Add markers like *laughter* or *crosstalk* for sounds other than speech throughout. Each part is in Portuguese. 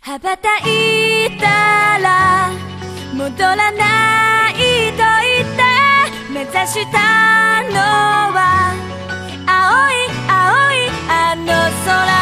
羽ばたいたら戻らないと言って目指したのは青い青いあの空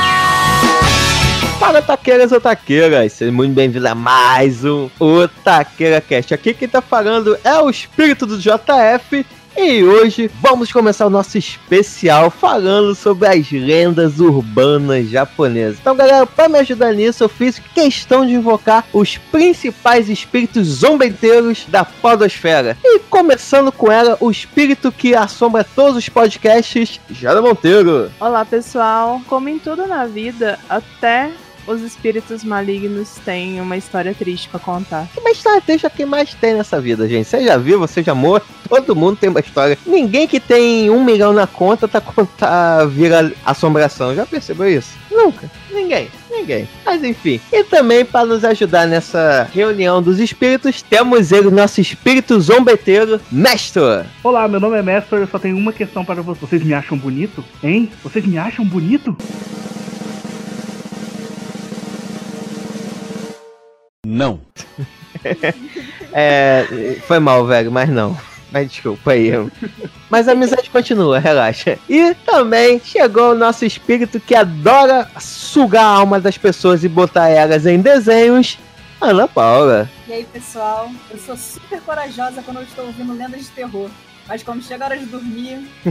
Fala, taqueiras ou taqueiras! Sejam muito bem-vindos a mais um Otaqueira Cast. Aqui quem tá falando é o espírito do JF e hoje vamos começar o nosso especial falando sobre as lendas urbanas japonesas. Então, galera, para me ajudar nisso, eu fiz questão de invocar os principais espíritos zombeteiros da podosfera. E começando com ela, o espírito que assombra todos os podcasts, Jana Monteiro. Olá, pessoal. Como em tudo na vida, até os espíritos malignos têm uma história triste pra contar. Que uma história triste é o que mais tem nessa vida, gente. Você já viu, você já todo mundo tem uma história. Ninguém que tem um milhão na conta tá contar vira assombração. Já percebeu isso? Nunca. Ninguém. Ninguém. Mas enfim. E também para nos ajudar nessa reunião dos espíritos, temos ele, nosso espírito zombeteiro, Mestre. Olá, meu nome é Mestor, eu só tenho uma questão para vocês. Vocês me acham bonito? Hein? Vocês me acham bonito? Não. é, foi mal, velho, mas não. Mas desculpa aí. Mas a amizade continua, relaxa. E também chegou o nosso espírito que adora sugar a alma das pessoas e botar elas em desenhos. Ana Paula. E aí, pessoal? Eu sou super corajosa quando eu estou ouvindo lendas de terror. Mas quando chega a hora de dormir. *laughs*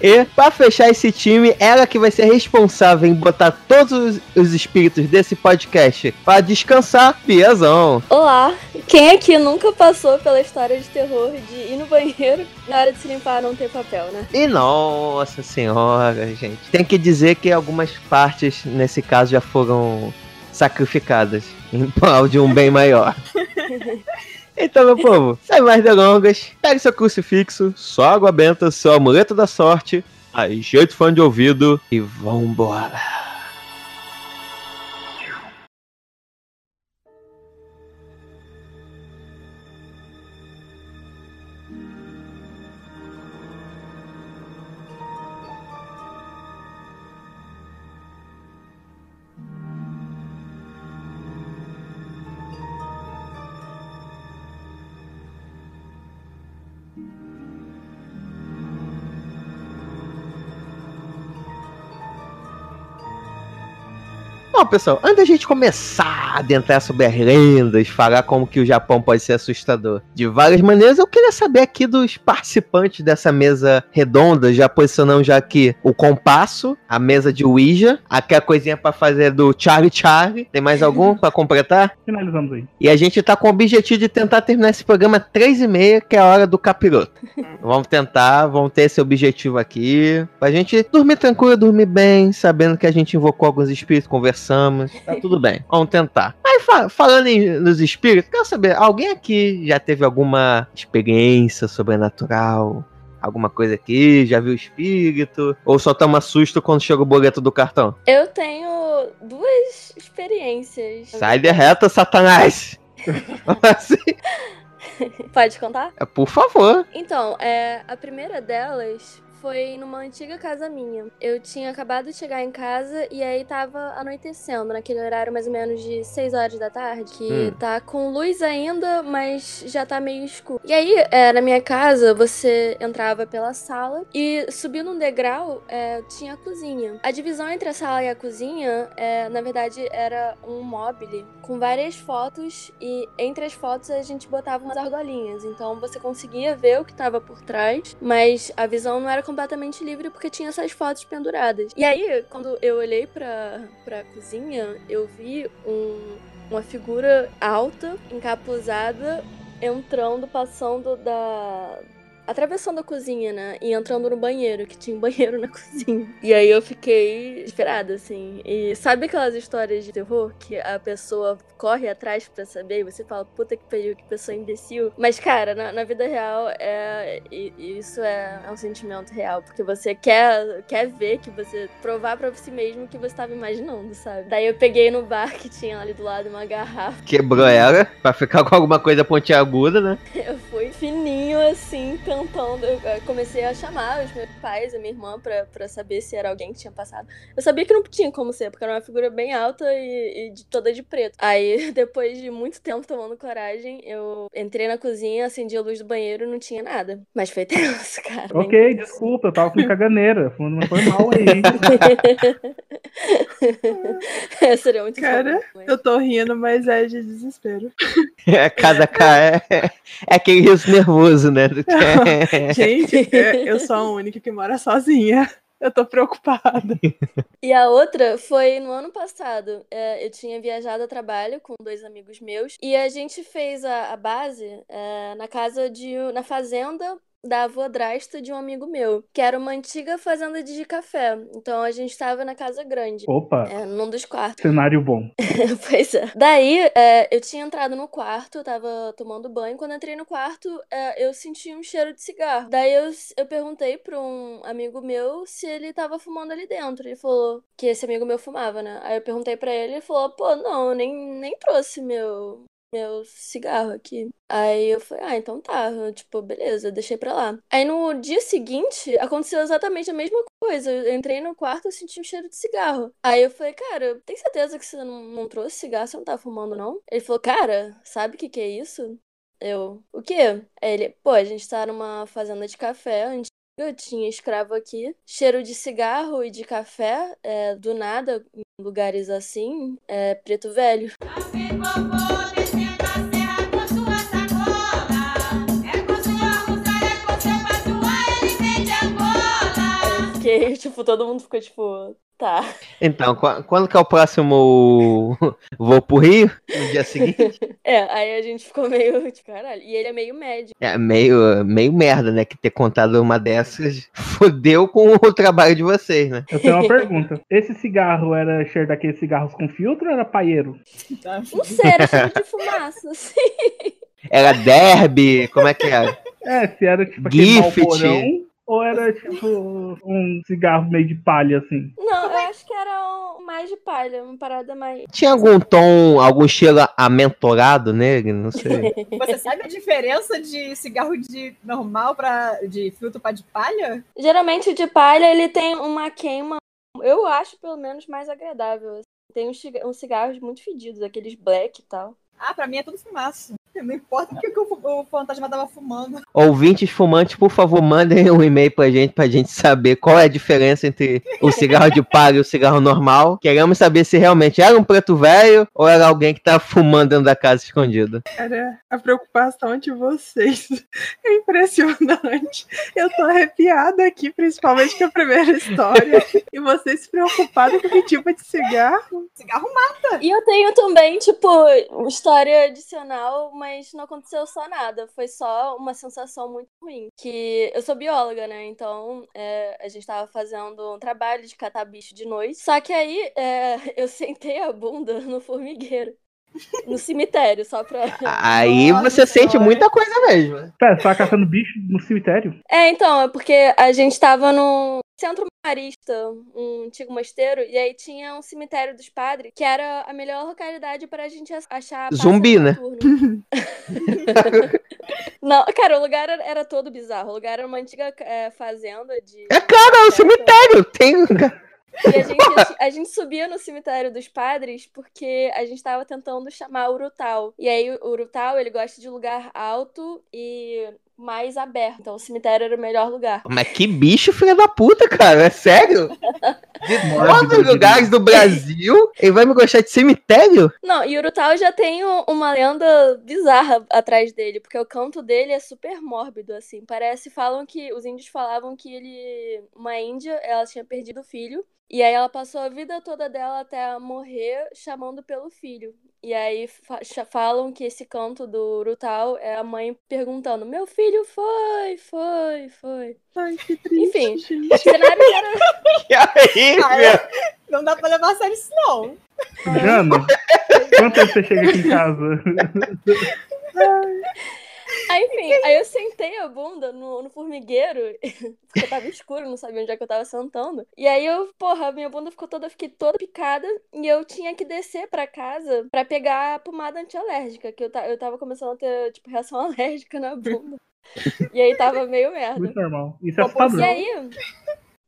E pra fechar esse time, ela que vai ser responsável em botar todos os espíritos desse podcast pra descansar, Piazão. Olá, quem aqui nunca passou pela história de terror de ir no banheiro na hora de se limpar não ter papel, né? E nossa senhora, gente. Tem que dizer que algumas partes, nesse caso, já foram sacrificadas em prol de um bem maior. *laughs* Então, meu povo, sem mais delongas, pegue seu crucifixo, sua água benta, seu amuleto da sorte, ajeite o fone de ouvido e vambora. Bom, pessoal, antes da gente começar a adentrar sobre as lendas, falar como que o Japão pode ser assustador de várias maneiras, eu queria saber aqui dos participantes dessa mesa redonda, já posicionamos já aqui o compasso, a mesa de Ouija, aqui a coisinha pra fazer do Charlie Charlie. Tem mais algum pra completar? Finalizamos aí. E a gente tá com o objetivo de tentar terminar esse programa às três e meia, que é a hora do capiroto. *laughs* vamos tentar, vamos ter esse objetivo aqui, pra gente dormir tranquilo, dormir bem, sabendo que a gente invocou alguns espíritos, conversamos, tá tudo bem. Vamos tentar. Mas fa- falando em, nos espíritos, quero saber, alguém aqui já teve alguma experiência sobrenatural? Alguma coisa aqui? Já viu espírito? Ou só toma susto quando chega o boleto do cartão? Eu tenho duas experiências. Sai de reta, Satanás! *laughs* assim, Pode contar? é, por favor. Então, é, a primeira delas foi numa antiga casa minha. Eu tinha acabado de chegar em casa e aí tava anoitecendo, naquele horário mais ou menos de 6 horas da tarde, que Hum. tá com luz ainda, mas já tá meio escuro. E aí, é, na minha casa, você entrava pela sala e subindo um degrau, é, tinha a cozinha. A divisão entre a sala e a cozinha, é, na verdade, era um mobile com várias fotos e entre as fotos a gente botava umas argolinhas. Então você conseguia ver o que tava por trás, mas a visão não era completamente livre porque tinha essas fotos penduradas. E aí, quando eu olhei pra, pra cozinha, eu vi um, uma figura alta, encapuzada, entrando, passando da. Atravessando a cozinha, né? E entrando no banheiro, que tinha um banheiro na *laughs* cozinha. E aí eu fiquei esperada, assim. E sabe aquelas histórias de terror que a pessoa corre atrás pra saber e você fala, puta que pariu, que pessoa imbecil. Mas, cara, na, na vida real, é, e- e isso é, é um sentimento real. Porque você quer, quer ver que você. provar pra si mesmo que você tava imaginando, sabe? Daí eu peguei no bar que tinha ali do lado uma garrafa. Quebrou ela pra ficar com alguma coisa pontiaguda, né? *laughs* Eu fui fininho assim, tentando. Eu comecei a chamar os meus pais, a minha irmã, pra, pra saber se era alguém que tinha passado. Eu sabia que não tinha como ser, porque era uma figura bem alta e, e de- toda de preto. Aí, *laughs* depois de muito tempo tomando coragem, eu entrei na cozinha, acendi a luz do banheiro e não tinha nada. Mas foi *laughs* tenso, cara. bem Ok, tenso. desculpa, eu tava com caganeira. Foi não foi mal aí. *laughs* É, Seria muito Cara, mas- Eu tô rindo, mas é de desespero. É, cada cara é, é aquele riso nervoso, né? do que- *laughs* Gente, eu sou a *laughs* única que mora sozinha. Eu tô preocupada. E a outra foi no ano passado. É, eu tinha viajado a trabalho com dois amigos meus e a gente fez a, a base é, na casa de. na fazenda da avodrasta de um amigo meu, que era uma antiga fazenda de café. Então a gente tava na casa grande. Opa, É, num dos quartos. cenário bom. *laughs* pois é. Daí, é, eu tinha entrado no quarto, eu tava tomando banho. Quando eu entrei no quarto, é, eu senti um cheiro de cigarro. Daí eu, eu perguntei pra um amigo meu se ele tava fumando ali dentro. Ele falou que esse amigo meu fumava, né? Aí eu perguntei pra ele, ele falou, pô, não, nem, nem trouxe meu. Meu cigarro aqui. Aí eu falei, ah, então tá. Eu, tipo, beleza, eu deixei pra lá. Aí no dia seguinte, aconteceu exatamente a mesma coisa. Eu entrei no quarto e senti um cheiro de cigarro. Aí eu falei, cara, tem certeza que você não, não trouxe cigarro? Você não tá fumando, não? Ele falou, cara, sabe o que que é isso? Eu, o quê? Aí ele, pô, a gente tá numa fazenda de café antiga, tinha escravo aqui. Cheiro de cigarro e de café, é, do nada, em lugares assim, é preto velho. Aí *laughs* tipo, todo mundo ficou tipo, tá. Então, qu- quando que é o próximo *laughs* voo pro Rio? No dia seguinte? *laughs* É, aí a gente ficou meio, tipo, caralho. E ele é meio médico. É meio, meio merda, né? Que ter contado uma dessas fodeu com o trabalho de vocês, né? Eu tenho uma pergunta. Esse cigarro era cheiro daqueles cigarros com filtro ou era paieiro? Não sei, era cheiro de fumaça, assim. Era derby, como é que era? É, se era tipo aquele Gift. malborão ou era tipo um cigarro meio de palha, assim. Não, eu acho que era um, mais de palha, uma parada mais. Tinha algum tom, algum cheiro amentorado nele? Não sei. *laughs* Você sabe a diferença de cigarro de normal para de filtro para de palha? Geralmente o de palha ele tem uma queima, eu acho pelo menos mais agradável. assim. Tem uns, ciga- uns cigarros muito fedidos, aqueles black e tal. Ah, pra mim é tudo fumaça. Não importa o que, que o, o fantasma tava fumando. Ouvintes fumantes, por favor, mandem um e-mail pra gente, pra gente saber qual é a diferença entre o cigarro de palha e o cigarro normal. Queremos saber se realmente era um preto velho ou era alguém que tava fumando dentro da casa escondido. Cara, a preocupação de vocês é impressionante. Eu tô arrepiada aqui, principalmente com a primeira história. E vocês preocupados com que tipo de cigarro? Cigarro E eu tenho também, tipo, uma história adicional, mas não aconteceu só nada. Foi só uma sensação muito ruim. Que eu sou bióloga, né? Então é, a gente tava fazendo um trabalho de catar bicho de noite. Só que aí é, *laughs* eu sentei a bunda no formigueiro. No cemitério, só pra. *laughs* Aí Nossa você sente Senhora. muita coisa mesmo. Pera, você tava caçando bicho no cemitério? É, então, é porque a gente tava no centro marista, um antigo mosteiro, e aí tinha um cemitério dos padres, que era a melhor localidade pra gente ach- achar Zumbi, né? *laughs* Não, cara, o lugar era, era todo bizarro. O lugar era uma antiga é, fazenda de. É claro, é um cemitério. Tem. E a gente, a gente subia no cemitério dos padres porque a gente tava tentando chamar o Urutau. E aí o Urutau, ele gosta de lugar alto e mais aberto. Então o cemitério era o melhor lugar. Mas que bicho, filha da puta, cara. É sério? *laughs* De todos os lugares do Brasil, ele vai me gostar de cemitério? Não, e Urutau já tem um- uma lenda bizarra atrás dele, porque o canto dele é super mórbido, assim. Parece, falam que, os índios falavam que ele, uma índia, ela tinha perdido o filho, e aí ela passou a vida toda dela até morrer chamando pelo filho. E aí falam que esse canto do Urutau é a mãe perguntando: Meu filho foi, foi, foi. Ai, que triste. Enfim. O cenário *laughs* era. E aí, meu? Não dá pra levar a sério isso, não. Jana, quanto tempo você chega aqui em casa? *laughs* Aí, *laughs* enfim, aí eu sentei a bunda no, no formigueiro, *laughs* porque tava escuro, não sabia onde é que eu tava sentando. E aí eu, porra, minha bunda ficou toda, fiquei toda picada e eu tinha que descer pra casa pra pegar a pomada antialérgica, que eu, ta, eu tava começando a ter, tipo, reação *laughs* alérgica na bunda. E aí tava meio merda. Muito normal. Isso é E padrão. aí,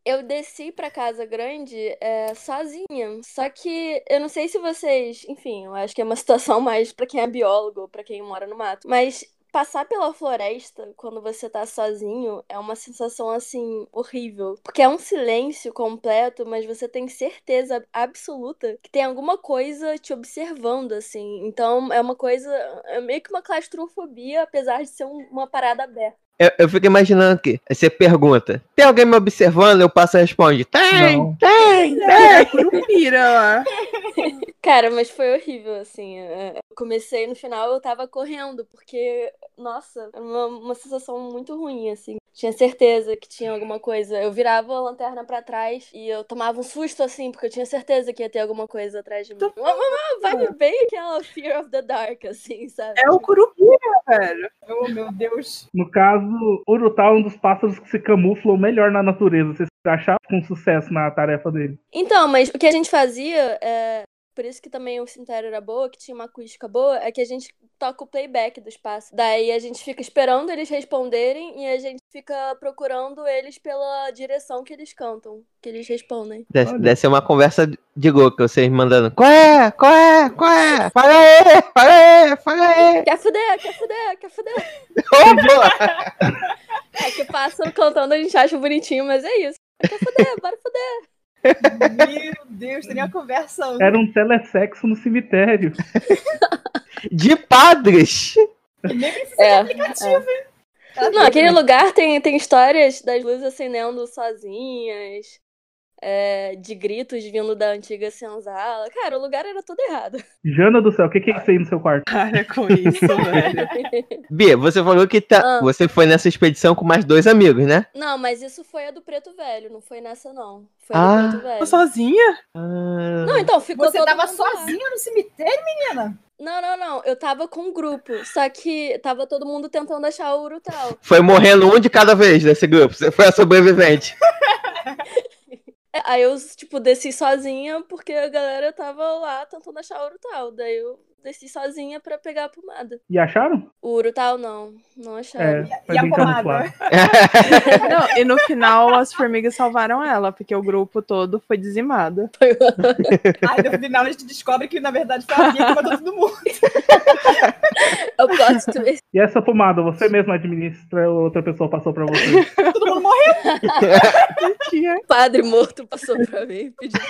eu desci pra casa grande é, sozinha. Só que eu não sei se vocês. Enfim, eu acho que é uma situação mais pra quem é biólogo, pra quem mora no mato. Mas passar pela floresta quando você tá sozinho é uma sensação assim horrível. Porque é um silêncio completo, mas você tem certeza absoluta que tem alguma coisa te observando, assim. Então é uma coisa. É meio que uma claustrofobia, apesar de ser um- uma parada aberta. Eu, eu fico imaginando aqui. Aí você pergunta: tem alguém me observando? Eu passo e responde: tem, Não. tem, tem. *laughs* curupira lá. *laughs* Cara, mas foi horrível, assim. é, Eu comecei no final, eu tava correndo, porque, nossa, era uma, uma sensação muito ruim, assim. Tinha certeza que tinha alguma coisa. Eu virava a lanterna pra trás e eu tomava um susto, assim, porque eu tinha certeza que ia ter alguma coisa atrás de mim. Uma, uma vibe bem aquela Fear of the Dark, assim, sabe? É o curupira, velho. Oh, meu Deus. No caso, Urutá é um dos pássaros que se camuflam melhor na natureza. Vocês acharam com sucesso na tarefa dele. Então, mas o que a gente fazia, é, por isso que também o cemitério era boa, que tinha uma acústica boa, é que a gente toca o playback do espaço. Daí a gente fica esperando eles responderem e a gente fica procurando eles pela direção que eles cantam, que eles respondem. Deve, Olha. deve ser uma conversa de louco, vocês mandando. Qual é? Qual é? Qual é? Fala aí! Fala aí! Fala aí! Quer fuder, quer fuder, quer fuder. *laughs* Ô, boa! É que pássaro cantando a gente acha bonitinho, mas é isso. Quer fuder, bora fuder. Meu Deus, teria uma conversa. Era um telesexo no cemitério. *laughs* De padres! Nem precisa É, de aplicativo, hein? Tá Não, aquele lugar tem, tem histórias das luzes acendendo sozinhas, é, de gritos vindo da antiga senzala. Cara, o lugar era tudo errado. Jana do céu, o que, que é isso aí no seu quarto? Para com isso, *laughs* velho. Bia, você falou que tá, Ah. você foi nessa expedição com mais dois amigos, né? Não, mas isso foi a do Preto Velho, não foi nessa, não. Foi a Ah. do Preto Velho. Tô sozinha? Ah, Não, então, ficou Você todo tava mundo lá. sozinha no cemitério, menina? Não, não, não. Eu tava com um grupo. Só que tava todo mundo tentando achar o Urutau. Foi morrendo um de cada vez nesse grupo. Você foi a sobrevivente. *laughs* É, Aí eu, tipo, desci sozinha porque a galera tava lá tentando achar o Urutau. Daí eu desci sozinha pra pegar a pomada. E acharam? O Urutau não. Não acharam. É, foi E a pomada? *laughs* Não, e no final as formigas salvaram ela, porque o grupo todo foi dizimado. *laughs* Aí no final a gente descobre que na verdade foi a Bia que matou todo mundo. *laughs* Eu posso twist. E essa pomada, você mesmo administra ou outra pessoa passou pra você? Todo mundo morreu. O padre morto passou pra mim. Pediu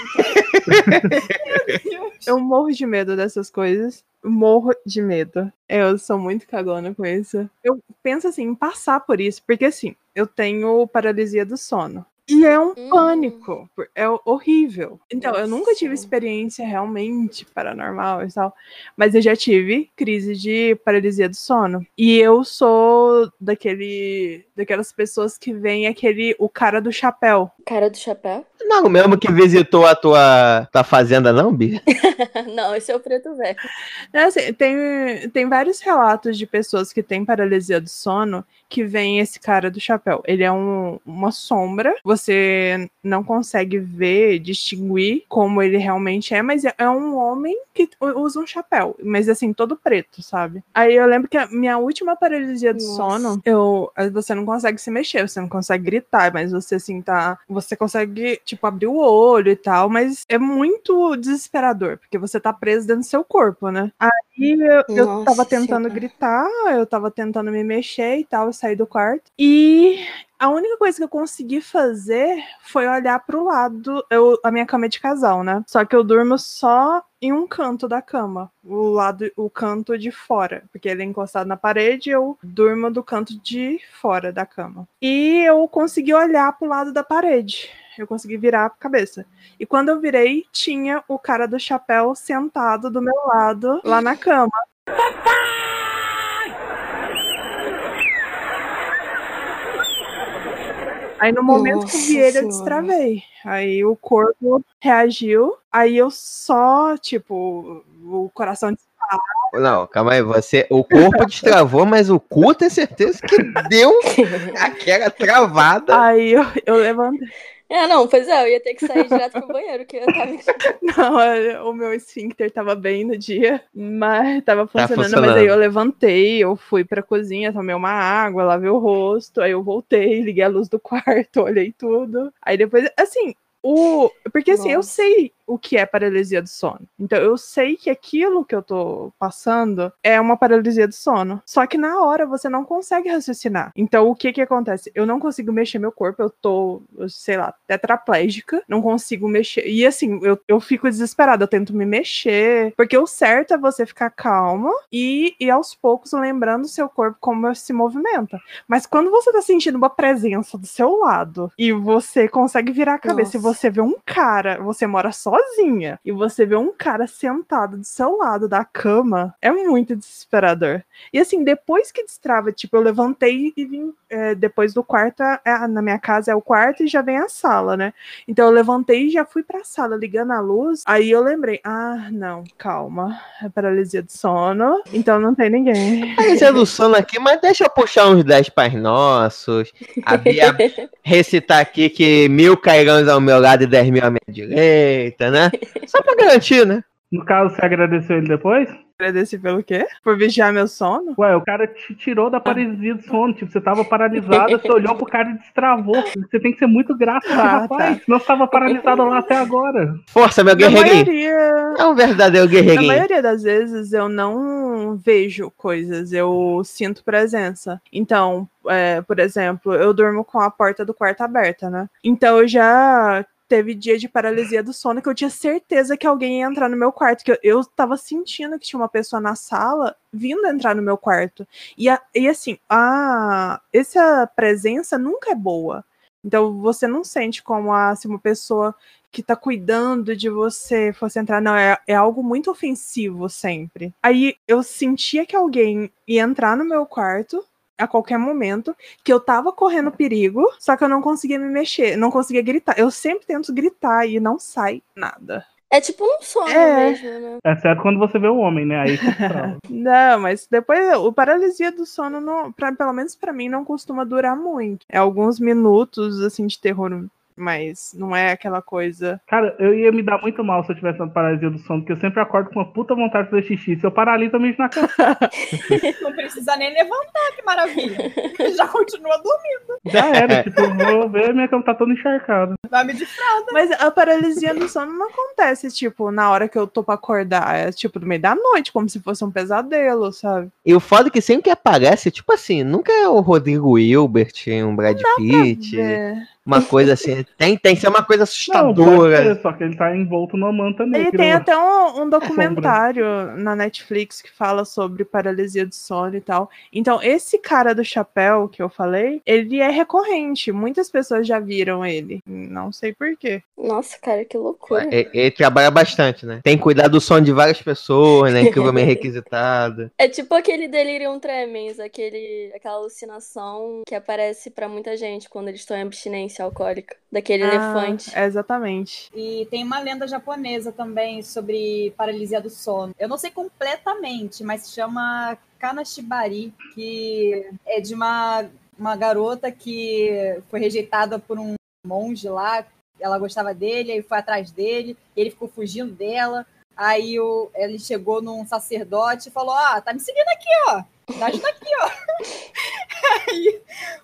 Eu morro de medo dessas coisas. Morro de medo. Eu sou muito cagona com isso. Eu penso assim, em passar por isso, porque assim, eu tenho paralisia do sono. E é um Hum. pânico. É horrível. Então, eu nunca tive experiência realmente paranormal e tal. Mas eu já tive crise de paralisia do sono. E eu sou daquele. daquelas pessoas que vem aquele. o cara do chapéu. Cara do chapéu? Não, mesmo que visitou a tua, tua fazenda, não, Bia? *laughs* Não, esse é o preto velho. É assim, tem, tem vários relatos de pessoas que têm paralisia do sono que vem esse cara do chapéu. Ele é um- uma sombra, você não consegue ver, distinguir como ele realmente é, mas é, é um homem que usa um chapéu, mas assim, todo preto, sabe? Aí eu lembro que a minha última paralisia do Nossa. sono, eu, você não consegue se mexer, você não consegue gritar, mas você assim tá. Você consegue, tipo, abrir o olho e tal, mas é muito desesperador, porque você tá preso dentro do seu corpo, né? Aí eu, eu tava tentando gritar, eu tava tentando me mexer e tal, saí do quarto. E a única coisa que eu consegui fazer foi olhar pro lado. Eu, a minha cama é de casal, né? Só que eu durmo só em um canto da cama, o lado, o canto de fora, porque ele é encostado na parede, eu durmo do canto de fora da cama. E eu consegui olhar pro lado da parede. Eu consegui virar a cabeça. E quando eu virei, tinha o cara do chapéu sentado do meu lado, lá na cama. Aí no momento que eu vi Nossa ele, eu destravei. Aí o corpo reagiu. Aí eu só, tipo, o coração disparou Não, calma aí, você. O corpo *laughs* destravou, mas o cu tem certeza que deu *laughs* aquela travada. Aí eu, eu levantei. É, não, pois é, eu ia ter que sair direto pro banheiro, que eu tava. *laughs* Não, olha, o meu esfíncter tava bem no dia, mas tava funcionando, Mas funcionando. aí eu levantei, eu fui pra cozinha, tomei uma água, lavei o rosto, aí eu voltei, liguei a luz do quarto, *laughs* olhei tudo. Aí depois, assim, o. Porque assim, eu Nossa. sei o que é paralisia do sono. Então eu sei que aquilo que eu tô passando é uma paralisia do sono. Só que na hora você não consegue raciocinar. Então o que que acontece? Eu não consigo mexer meu corpo, eu tô, sei lá, tetraplégica, não consigo mexer. E assim, eu, eu fico desesperada, eu tento me mexer, porque o certo é você ficar calma e, e aos poucos lembrando o seu corpo como se movimenta. Mas quando você tá sentindo uma presença do seu lado e você consegue virar a cabeça Nossa. e você vê um cara, você mora sozinha, e você vê um cara sentado do seu lado da cama, é muito desesperador. E assim, depois que destrava, tipo, eu levantei e vim. é, depois do quarto, é- na minha casa é o quarto e já vem a sala, né? Então eu levantei e já fui pra sala ligando a luz. Aí eu lembrei: ah, não, calma, é paralisia do sono, então não tem ninguém. Paralisia do sono aqui, mas deixa eu puxar uns 10 pais nossos. A Bia *laughs* recitar aqui que mil cairões ao meu lado e 10 mil à minha direita, né? *laughs* Só pra garantir, né? No caso, você agradeceu ele depois? Agradeci pelo quê? Por vigiar meu sono? Ué, o cara te tirou da paralisia do sono. Tipo, você tava paralisada, *laughs* você olhou pro cara e destravou. Você tem que ser muito grato, Ah, rapaz. Senão você tava paralisada lá até agora. Força, meu Na guerreirinho. maioria, É um verdadeiro Na guerreirinho. maioria das vezes eu não vejo coisas, eu sinto presença. Então, é, por exemplo, eu durmo com a porta do quarto aberta, né? Então eu já teve dia de paralisia do sono que eu tinha certeza que alguém ia entrar no meu quarto, que eu, eu tava sentindo que tinha uma pessoa na sala vindo entrar no meu quarto. E, a- e assim, a, essa presença nunca é boa. Então você não sente como a, assim, uma pessoa que tá cuidando de você fosse entrar. Não, é, é algo muito ofensivo sempre. Aí eu sentia que alguém ia entrar no meu quarto a qualquer momento, que eu tava correndo perigo, só que eu não conseguia me mexer, não conseguia gritar. Eu sempre tento gritar e não sai nada. É tipo um sonho É. mesmo, né? Exceto quando você vê o homem, né? Aí. *laughs* Não, mas depois o paralisia do sono, não, pra, pelo menos pra mim, não costuma durar muito. É alguns minutos assim de terror, mas não é aquela coisa. Cara, eu ia me dar muito mal se eu tivesse na paralisia do sono, porque eu sempre acordo com uma puta vontade de fazer xixi. Se eu paraliso, eu mijo na cama. *laughs* Não precisa nem levantar, que maravilha. Já continua dormindo. Já era, tipo, eu vou ver, minha cama tá toda encharcada. Dorme de fralda. Mas a paralisia do sono não acontece, tipo, na hora que eu tô pra acordar. É tipo no meio da noite, como se fosse um pesadelo, sabe? E o foda é que sempre que aparece, tipo assim, nunca é o Rodrigo Hilbert, um Brad Pitt, É. uma coisa assim. Tem, tem que ser uma coisa Não, assustadora. ser, só que ele tá envolto numa manta Ele negra. tem até um, um documentário na Netflix que fala sobre paralisia do sono e tal. Então, esse cara do chapéu que eu falei, ele é recorrente. Muitas pessoas já viram ele. Não sei porquê. Nossa, cara, que loucura. Ele, ele trabalha bastante, né? Tem que cuidar do som de várias pessoas, né? Incrivelmente *laughs* requisitado. É tipo aquele delirium tremens, aquele, aquela alucinação que aparece pra muita gente quando eles estão em abstinência alcoólica. Daquele elefante. é, exatamente. E tem uma lenda japonesa também sobre paralisia do sono. Eu não sei completamente, mas se chama Kanashibari, que é de uma, uma garota que foi rejeitada por um monge lá. Ela gostava dele, aí foi atrás dele, ele ficou fugindo dela. Aí o, ele chegou num sacerdote e falou: Ah, tá me seguindo aqui, ó. Tá ajuda aqui, ó. *laughs* Aí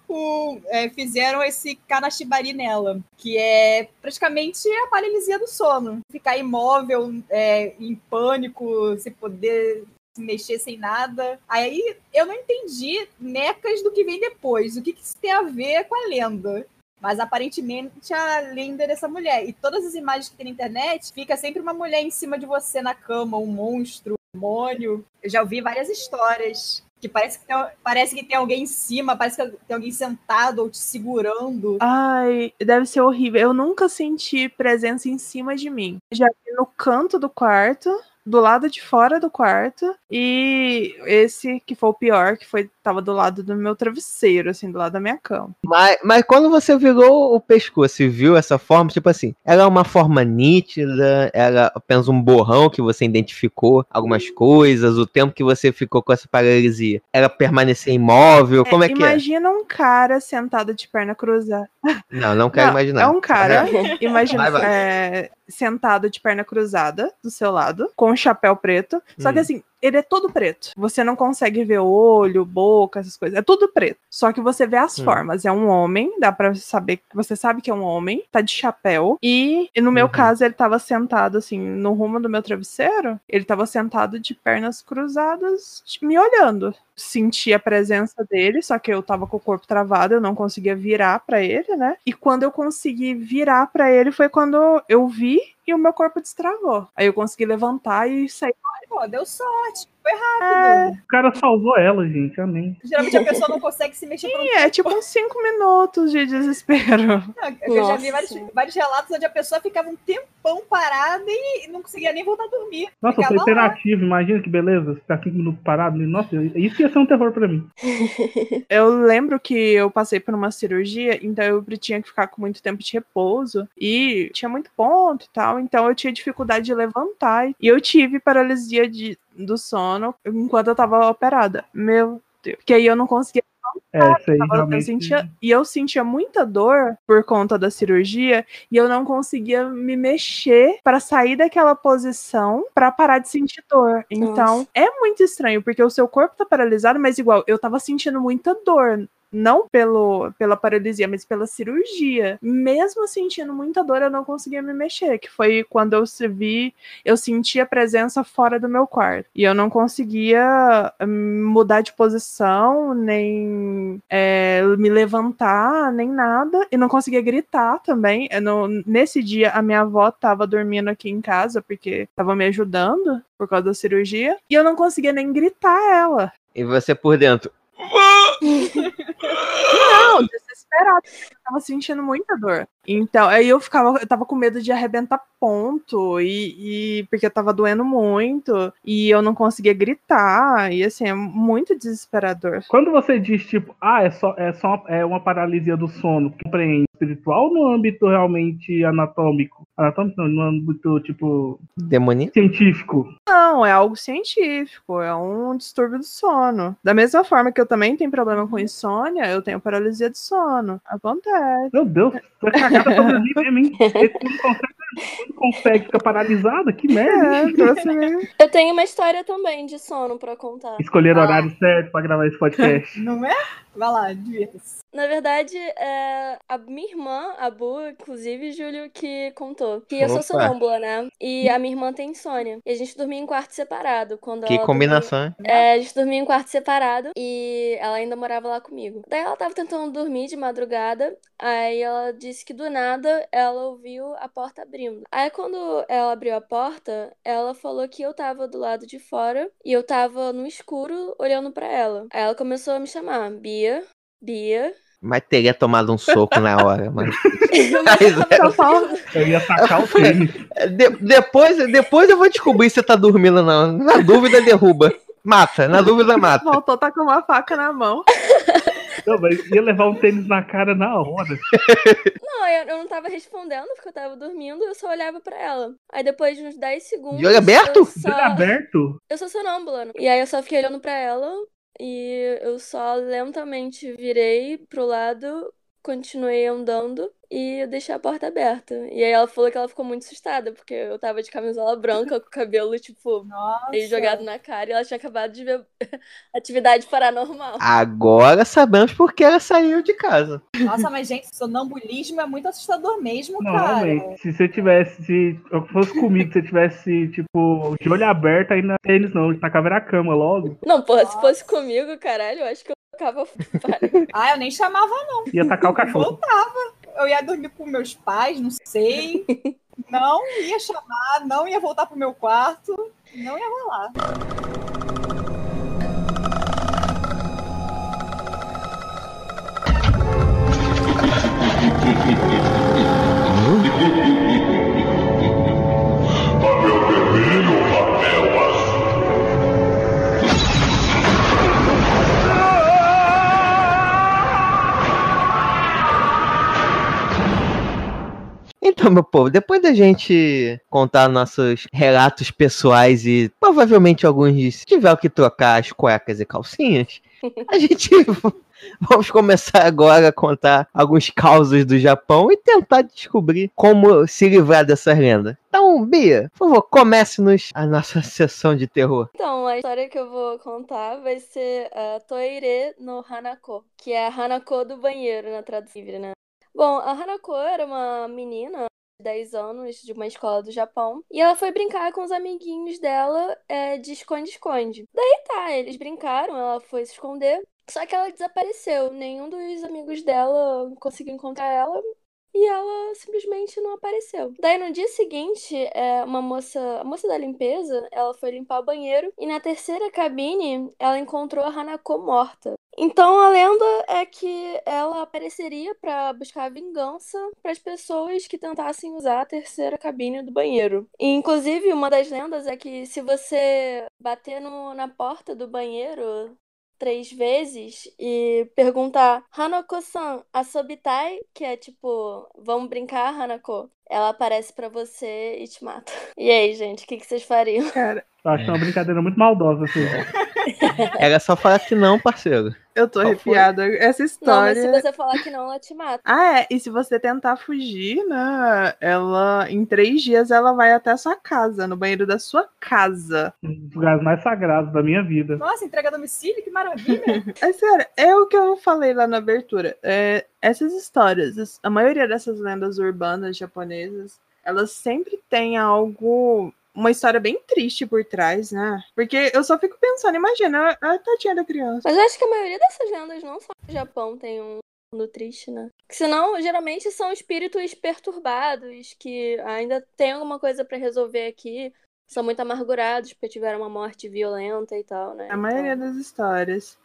o, é, fizeram esse kanashibari nela, que é praticamente a paralisia do sono. Ficar imóvel, é, em pânico, sem poder se mexer sem nada. Aí eu não entendi necas do que vem depois. O que, que isso tem a ver com a lenda? Mas aparentemente a lenda é dessa mulher. E todas as imagens que tem na internet, fica sempre uma mulher em cima de você na cama, um monstro, um demônio. Eu já ouvi várias histórias. Que parece que, tem, parece que tem alguém em cima, parece que tem alguém sentado ou te segurando. Ai, deve ser horrível. Eu nunca senti presença em cima de mim. Já vi no canto do quarto, do lado de fora do quarto e esse que foi o pior, que foi tava do lado do meu travesseiro, assim, do lado da minha cama. Mas, mas quando você virou o pescoço e viu essa forma, tipo assim, era uma forma nítida, era apenas um borrão que você identificou algumas coisas, o tempo que você ficou com essa paralisia, era permanecer imóvel, como é, que é? imagina um cara sentado de perna cruzada. Não, não quero Não, imaginar. É um cara, Vai, imagina, vai. é, sentado de perna cruzada do seu lado, com um chapéu preto. Só que Hum. assim, ele é todo preto. Você não consegue ver olho, boca, essas coisas. É tudo preto. Só que você vê as Hum. formas. É um homem, dá pra saber que você sabe que é um homem, tá de chapéu. E, e no meu Uhum. caso, ele tava sentado assim, no rumo do meu travesseiro. Ele tava sentado de pernas cruzadas, me olhando. Senti a presença dele, só que eu tava com o corpo travado, eu não conseguia virar pra ele, né? E quando eu consegui virar pra ele foi quando eu vi e o meu corpo destravou. Aí eu consegui levantar e sair. Pô, deu sorte. Foi rápido. O cara salvou ela, gente. Amém. Geralmente a pessoa não consegue se mexer por um é tipo uns cinco minutos de desespero. *laughs* Não, Eu já vi vários, vários relatos onde a pessoa ficava um tempão parada e não conseguia nem voltar a dormir. Nossa, eu Ficava sou hiperativo, imagina que beleza. Ficar cinco minutos parado. Nossa, isso ia ser um terror pra mim. *laughs* Eu lembro que eu passei por uma cirurgia, então eu tinha que ficar com muito tempo de repouso e tinha muito ponto e tal, então eu tinha dificuldade de levantar e eu tive paralisia de, do sono enquanto eu tava operada. Meu Deus. Que aí eu não conseguia É, Eu realmente. sentia, e eu sentia muita dor por conta da cirurgia e eu não conseguia me mexer para sair daquela posição para parar de sentir dor. Então Nossa. é muito estranho porque o seu corpo tá paralisado, mas igual eu tava sentindo muita dor. Não pelo, pela paralisia, mas pela cirurgia. Mesmo sentindo muita dor, eu não conseguia me mexer. Que foi quando eu vi, eu senti a presença fora do meu quarto. E eu não conseguia hum, mudar de posição, nem é, me levantar, nem nada. E não conseguia gritar também. Não- nesse dia, a minha avó tava dormindo aqui em casa, porque tava me ajudando por causa da cirurgia. E eu não conseguia nem gritar ela. E você por dentro. Não, desesperada. Eu tava sentindo muita dor. Então, aí eu ficava, eu tava com medo de arrebentar ponto, e, e- porque eu tava doendo muito, e eu não conseguia gritar, e assim, é muito desesperador. Quando você diz, tipo, ah, é só, é só uma, é uma paralisia do sono, compreende espiritual ou no âmbito realmente anatômico? Anatômico não, no âmbito, tipo, Demoníaco? científico. Não, é algo científico, é um distúrbio do sono. Da mesma forma que eu também tenho problema com insônia, eu tenho paralisia de sono. Acontece. Meu Deus, pra dormir mesmo, hein? Esse não consegue, não consegue ficar paralisada, que merda. É, então, assim, Eu tenho uma história também de sono pra contar. Escolher o Ah. horário certo pra gravar esse podcast. Não é? Vai lá, divirta-se. Na verdade, é a minha irmã, a Bu, inclusive, Júlio, que contou. Que eu sou sonâmbula, né? E a minha irmã tem insônia. E a gente dormia em quarto separado. Quando Que ela combinação, hein? dormia- É, a gente dormia em quarto separado e ela ainda morava lá comigo. Daí ela tava tentando dormir de madrugada. Aí ela disse que do nada ela ouviu a porta abrindo. Aí quando ela abriu a porta, ela falou que eu tava do lado de fora e eu tava no escuro olhando pra ela. Aí ela começou a me chamar, Bia, Bia. Mas teria tomado um soco na hora, mano. Mas *laughs* eu Só ia sacar o tênis. De- depois, depois eu vou descobrir se você tá dormindo não. Na dúvida, derruba. Mata, na dúvida, mata. voltou, tá com uma faca na mão. Não, mas ia levar um tênis na cara na hora. Não, eu, eu não tava respondendo porque eu tava dormindo, eu só olhava pra ela. Aí depois de uns 10 segundos. De olho aberto? Eu De só... olho aberto. Eu sou sonâmbula. né? E aí eu só fiquei olhando pra ela e eu só lentamente virei pro lado, continuei andando e eu deixei a porta aberta. E aí ela falou que ela ficou muito assustada, porque eu tava de camisola branca, com o cabelo, tipo, Nossa. meio jogado na cara e ela tinha acabado de ver *laughs* atividade paranormal. Agora sabemos por que ela saiu de casa. Nossa, mas gente, sonambulismo é muito assustador mesmo, Não, cara. realmente. Se você tivesse, se eu fosse comigo, se você tivesse, tipo, de olho aberto aí na tênis, não, na caveira cama logo, Não, porra, se fosse comigo, caralho, eu acho que eu *laughs* Ah, eu nem chamava, ia atacar o cachorro. eu ia dormir com meus pais, não sei. *laughs* Não ia chamar, não ia voltar pro meu quarto, não ia rolar. Então, meu povo, depois da gente contar nossos relatos pessoais e provavelmente alguns se tiver o que trocar as cuecas e calcinhas, a *laughs* gente *laughs* vamos começar agora a contar alguns causos do Japão e tentar descobrir como se livrar dessas lendas. Então, Bia, por favor, comece-nos a nossa *laughs* sessão de terror. Então, a história que eu vou contar vai ser a Toire no Hanako, que é a Hanako do banheiro na tradução livre, né? Bom, a Hanako era uma menina de 10 anos de uma escola do Japão e ela foi brincar com os amiguinhos dela é, de esconde-esconde. Daí tá, eles brincaram, ela foi se esconder, só que ela desapareceu. Nenhum dos amigos dela conseguiu encontrar ela e ela simplesmente não apareceu. Daí no dia seguinte, é, uma moça, a moça da limpeza, ela foi limpar o banheiro e na terceira cabine ela encontrou a Hanako morta. Então a lenda é que ela apareceria para buscar vingança para as pessoas que tentassem usar a terceira cabine do banheiro. E, inclusive, uma das lendas é que se você bater no, na porta do banheiro três vezes e perguntar Hanako-san, asobitai, que é tipo, vamos brincar, Hanako? Ela aparece para você e te mata. *laughs* E aí, gente, o que, que vocês fariam? Cara, Eu acho uma brincadeira muito maldosa, assim. Era só falar que não, parceiro. Eu tô Qual foi? arrepiada. Essa Não, mas história. se você falar que não, ela te mata. Ah, é. E se você tentar fugir, né? Ela, em três dias, ela vai até a sua casa, no banheiro da sua casa. Um dos lugares mais sagrados da minha vida. Nossa, entrega a domicílio, que maravilha. *laughs* É sério, é o que eu falei lá na abertura. É, essas histórias, as- a maioria dessas lendas urbanas japonesas, elas sempre têm algo. Uma história bem triste por trás, né? Porque eu só fico pensando, imagina, a, a tadinha da criança. Mas eu acho que a maioria dessas lendas não só no Japão tem um mundo triste, né? Que senão, geralmente são espíritos perturbados que ainda tem alguma coisa pra resolver aqui. São muito amargurados porque tiveram uma morte violenta e tal, né? A maioria das histórias.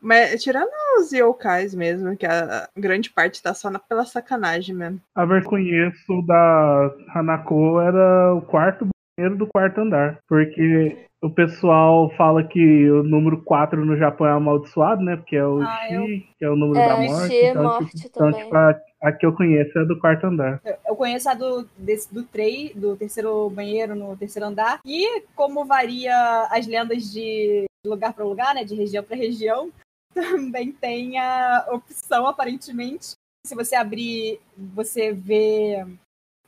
Mas tirando os yokais mesmo, que a, grande parte tá só na- pela sacanagem mesmo. A eu conheço da Hanako era o quarto banheiro do quarto andar. Porque o pessoal fala que o número 4 no Japão é amaldiçoado, né? Porque é o Ah, Shi, eu- que é o número É, da morte. Shi é então, morte tipo, então, também. tipo, a, a que eu conheço é do quarto andar. Eu- Eu conheço a do, desse, do trem, do terceiro banheiro no terceiro andar. E como varia as lendas de lugar para lugar, né? De região para região, *laughs* também tem a opção, aparentemente. Se você abrir, você vê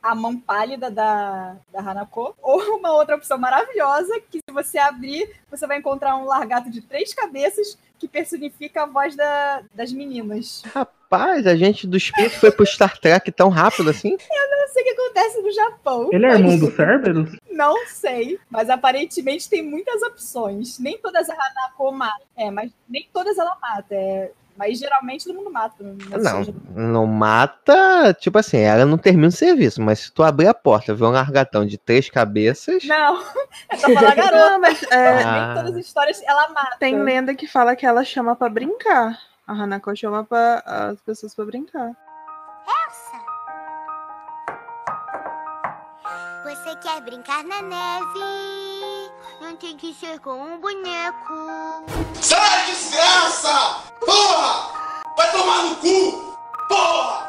a mão pálida da, da Hanako. Ou uma outra opção maravilhosa, que se você abrir, você vai encontrar um largato de três cabeças que personifica a voz da- das meninas. Rapaz, a gente do espírito foi pro Star Trek tão rápido assim? não sei o que acontece no Japão. Ele é irmão do Cerberus? Não sei, mas aparentemente tem muitas opções. Nem todas a Hanako mata. É, mas nem todas ela mata. É, mas geralmente todo mundo mata. no- Não, não mata. Tipo assim, ela não termina o serviço, mas se tu abrir a porta, ver um largatão de três cabeças. Não, é pra falar garota. *laughs* Não, mas é, Ah. Nem todas as histórias ela mata. tem lenda que fala que ela chama pra brincar. A Hanako chama pra, as pessoas pra brincar. Elsa! Você quer brincar na neve? Não tem que ser com um boneco. Sai, desgraça! Porra! Vai tomar no cu! Porra!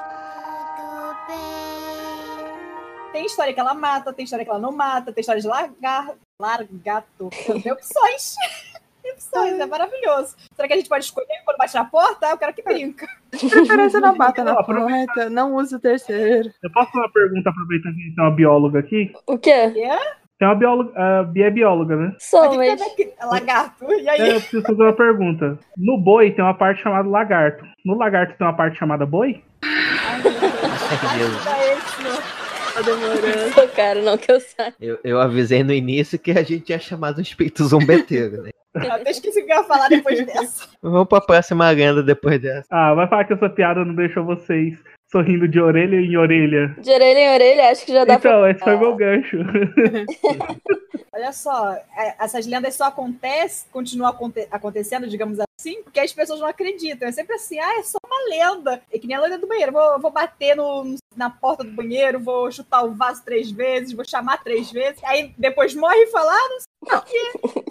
Tudo bem. Tem história que ela mata, tem história que ela não mata, tem história de largar, largato. Tem opções. Tem opções, é maravilhoso. Será que a gente pode escolher quando bate na porta? Eu quero que brinca. De preferência não bata na porta, não usa o terceiro. Eu posso fazer uma pergunta aproveitando que a gente tem uma bióloga aqui? O quê? Tem uma bióloga. A Bia é bióloga, né? Sou, Mas é daqui- lagarto. E É, aí? eu preciso fazer uma pergunta. No boi tem uma parte chamada lagarto. No lagarto tem uma parte chamada boi? Ai, meu Deus. Tá demorando. Cara, não que eu saiba. Eu, eu avisei no início que a gente tinha chamado um espírito zombeteiro, né? Eu até esqueci o que eu ia falar depois dessa. Vamos pra próxima lenda depois dessa. Ah, vai falar que essa piada não deixou vocês sorrindo de orelha em orelha. De orelha em orelha, acho que já dá pra. Então, esse foi meu gancho. *laughs* Olha só, é, essas lendas só acontecem, continuam aconte- acontecendo, digamos assim, porque as pessoas não acreditam. É sempre assim, ah, é só uma lenda. É que nem a lenda do banheiro. Vou, vou bater no- na porta do banheiro, vou chutar o vaso três vezes, vou chamar três vezes. Aí depois morre e fala, ah, não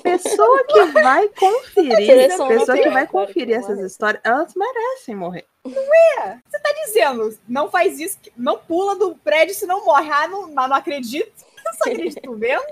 Pessoa que *laughs* vai conferir, Direção pessoa que vai conferir essas morre. histórias, elas merecem morrer. Você tá dizendo, não faz isso, não pula do prédio se não morre. Ah, não, não acredito. Eu *laughs* só acredito vendo.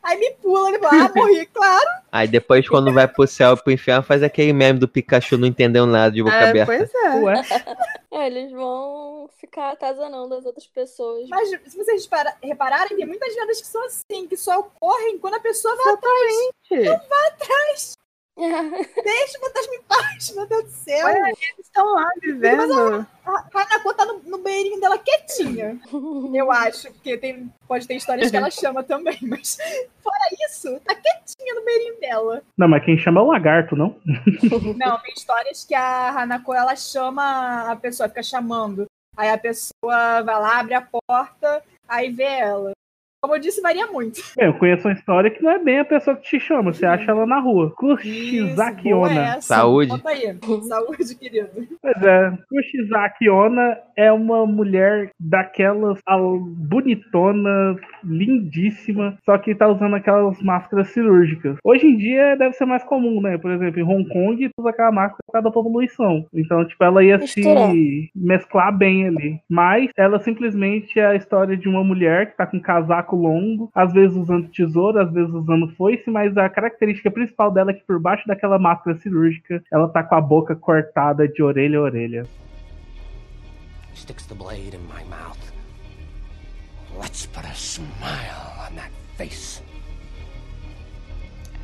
Aí me pula, ele fala, ah, morri, *laughs* claro. Aí depois, quando vai pro céu e pro inferno, faz aquele meme do Pikachu não entendeu nada de boca É, aberta. pois é. Ué, *laughs* É, eles vão ficar atazanando as outras pessoas. Mas se vocês para- repararem, tem muitas lendas que são assim, que só ocorrem quando a pessoa vai atrás. Deixa o fantasma em paz, meu Deus do céu. Olha, Eles estão lá vivendo. A Hanako tá no, no banheirinho dela quietinha. *laughs* Eu acho, porque tem, pode ter histórias que ela chama também, mas *laughs* fora isso, tá quietinha no banheirinho dela. não, mas quem chama é o lagarto, não? *laughs* Não, tem histórias que a Hanako ela chama a pessoa, fica chamando. Aí a pessoa vai lá, abre a porta, aí vê ela. Como eu disse, varia muito. Bem, eu conheço uma história que não é bem a pessoa que te chama, você acha ela na rua. Isso, boa Kushizakiona. essa. Saúde. Conta aí. Saúde, querido. Pois é, Kushizakiona é uma mulher daquelas bonitona, lindíssima, só que tá usando aquelas máscaras cirúrgicas. Hoje em dia deve ser mais comum, né? Por exemplo, em Hong Kong, tu usa aquela máscara por causa da poluição. Então, tipo, ela ia se mesclar bem ali. Mas ela simplesmente é a história de uma mulher que tá com um casaco longo, às vezes usando tesoura, às vezes usando foice, mas a característica principal dela é que por baixo daquela máscara cirúrgica, ela tá com a boca cortada de orelha a orelha. Sticks the blade in my mouth. Let's put a smile on that face.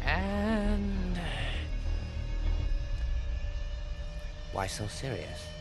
And. Why so serious?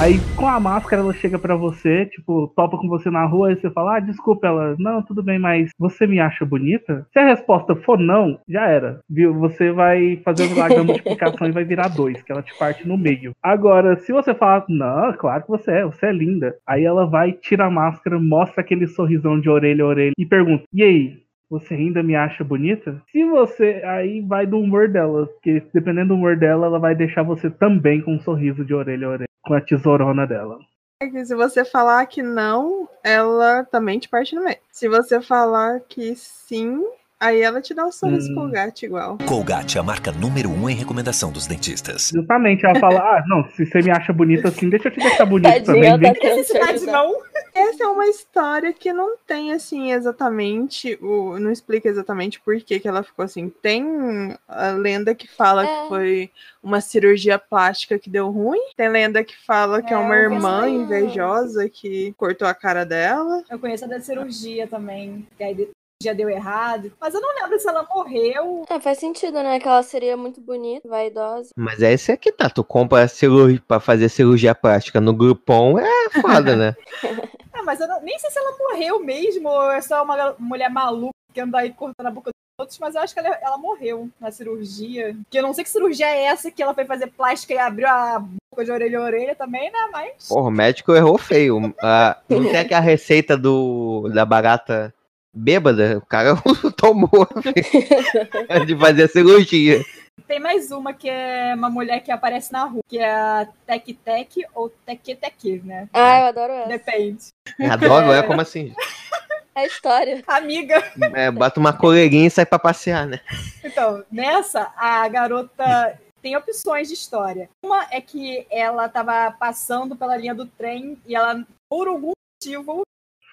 Aí com a máscara ela chega pra você, tipo, topa com você na rua e você fala: "Ah, desculpa ela. Não, tudo bem, mas você me acha bonita?" Se a resposta for não, já era. Viu? Você vai fazer o milagre da multiplicação e vai virar dois, que ela te parte no meio. Agora, se você falar: "Não, claro que você é, você é linda." Aí ela vai, tira a máscara, mostra aquele sorrisão de orelha a orelha e pergunta: "E aí, você ainda me acha bonita? Se você. Aí vai do humor dela. Porque dependendo do humor dela, ela vai deixar você também com um sorriso de orelha a orelha. Com a tesourona dela. É que se você falar que não, ela também te parte no meio. Se você falar que sim, aí ela te dá um sorriso Hum. com o gato igual. Colgate é a marca número um em recomendação dos dentistas. Justamente, ela fala: Ah, não, se você me acha bonita assim, deixa eu te deixar bonita também. Vem tá Não tem necessidade, não. Essa é uma história que não tem, assim, exatamente. O, não explica exatamente por que, que ela ficou assim. Tem a lenda que fala É. que foi uma cirurgia plástica que deu ruim. Tem lenda que fala que é, É, uma irmã aí. invejosa que cortou a cara dela. Eu conheço a da cirurgia também, que aí já deu errado. Mas eu não lembro se ela morreu. É, faz sentido, né? Que ela seria muito bonita, vaidosa. Mas é esse aqui, tá? Tu compra cirurgia pra fazer cirurgia plástica no Groupon, é foda, né? *laughs* Ah, mas eu não- nem sei se ela morreu mesmo, ou é só uma mulher maluca que anda aí cortando a boca dos outros, mas eu acho que ela, ela morreu na cirurgia. Que eu não sei que cirurgia é essa que ela foi fazer plástica e abriu a boca de orelha a orelha também, né? Mas. Porra, o médico errou feio. Ah, não tem aquela receita do, da barata bêbada? O cara *laughs* tomou *laughs* de fazer a cirurgia. Tem mais uma que é uma mulher que aparece na rua, que é a Tec Tec ou Teque Teque, né? Ah, eu adoro essa. Depende. Adoro, é como assim? *laughs* É a história. Amiga. É, bota uma coleirinha e sai pra passear, né? Então, nessa, a garota tem opções de história. Uma é que ela tava passando pela linha do trem e ela, por algum motivo,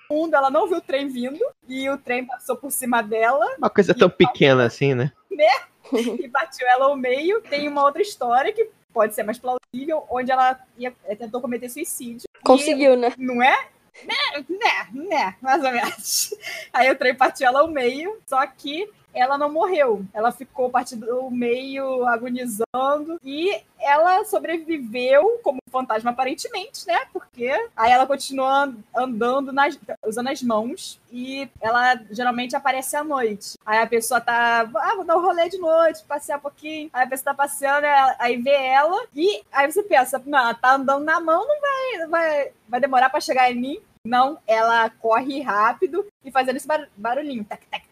mundo, ela não viu o trem vindo e o trem passou por cima dela Uma coisa tão pequena assim, né? *laughs* e bateu ela ao meio. Tem uma outra história que pode ser mais plausível, onde ela ia- eh, tentou cometer suicídio. E- Conseguiu, né? não é? Né, né, né, mais ou menos. *laughs* Aí o trem partiu ela ao meio, só que ela não morreu. Ela ficou partido ao meio, agonizando, e ela sobreviveu como fantasma, aparentemente, né? Porque aí ela continua an- andando, nas- usando as mãos, e ela geralmente aparece à noite. Aí a pessoa tá, ah, vou dar um rolê de noite, passear um pouquinho. Aí a pessoa tá passeando, aí vê ela, e aí você pensa, não, ela tá andando na mão, não vai, vai, vai demorar pra chegar em mim. Não, ela corre rápido e fazendo esse bar- barulhinho. Tac, tac,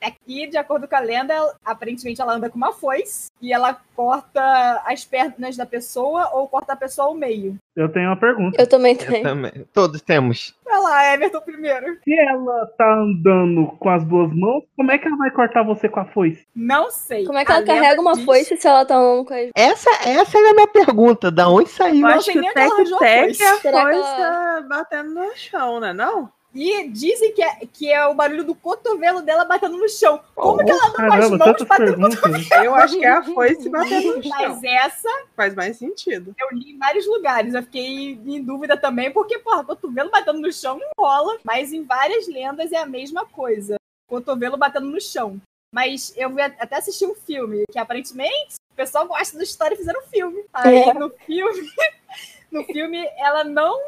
tac. E, de acordo com a lenda, ela- aparentemente ela anda com uma foice e ela corta as pernas da pessoa ou corta a pessoa ao meio. Eu tenho uma pergunta. Eu também Eu tenho. também. Todos temos. Ela lá, Everton primeiro. Se ela tá andando com as duas mãos, como é que ela vai cortar você com a foice? Não sei. Como é que ela A lenda carrega uma diz- foice se ela tá andando com as. Essa, essa era a minha pergunta. Da onde saiu? Eu Não acho sei que onde ela arranjou a foice. é que ela- batendo no chão, né? Não? E dizem que é, que é o barulho do cotovelo dela batendo no chão. Como que ela anda com as mãos batendo no perguntas. Eu acho que é a foice batendo no chão. Mas essa Faz mais sentido. eu li em vários lugares. Eu fiquei em dúvida também, porque, porra, cotovelo batendo no chão não rola. Mas em várias lendas é a mesma coisa. Cotovelo batendo no chão. Mas eu vi até assistir um filme, que aparentemente o pessoal gosta da história e fizeram um filme. Aí É. no filme, *laughs* no filme, ela não,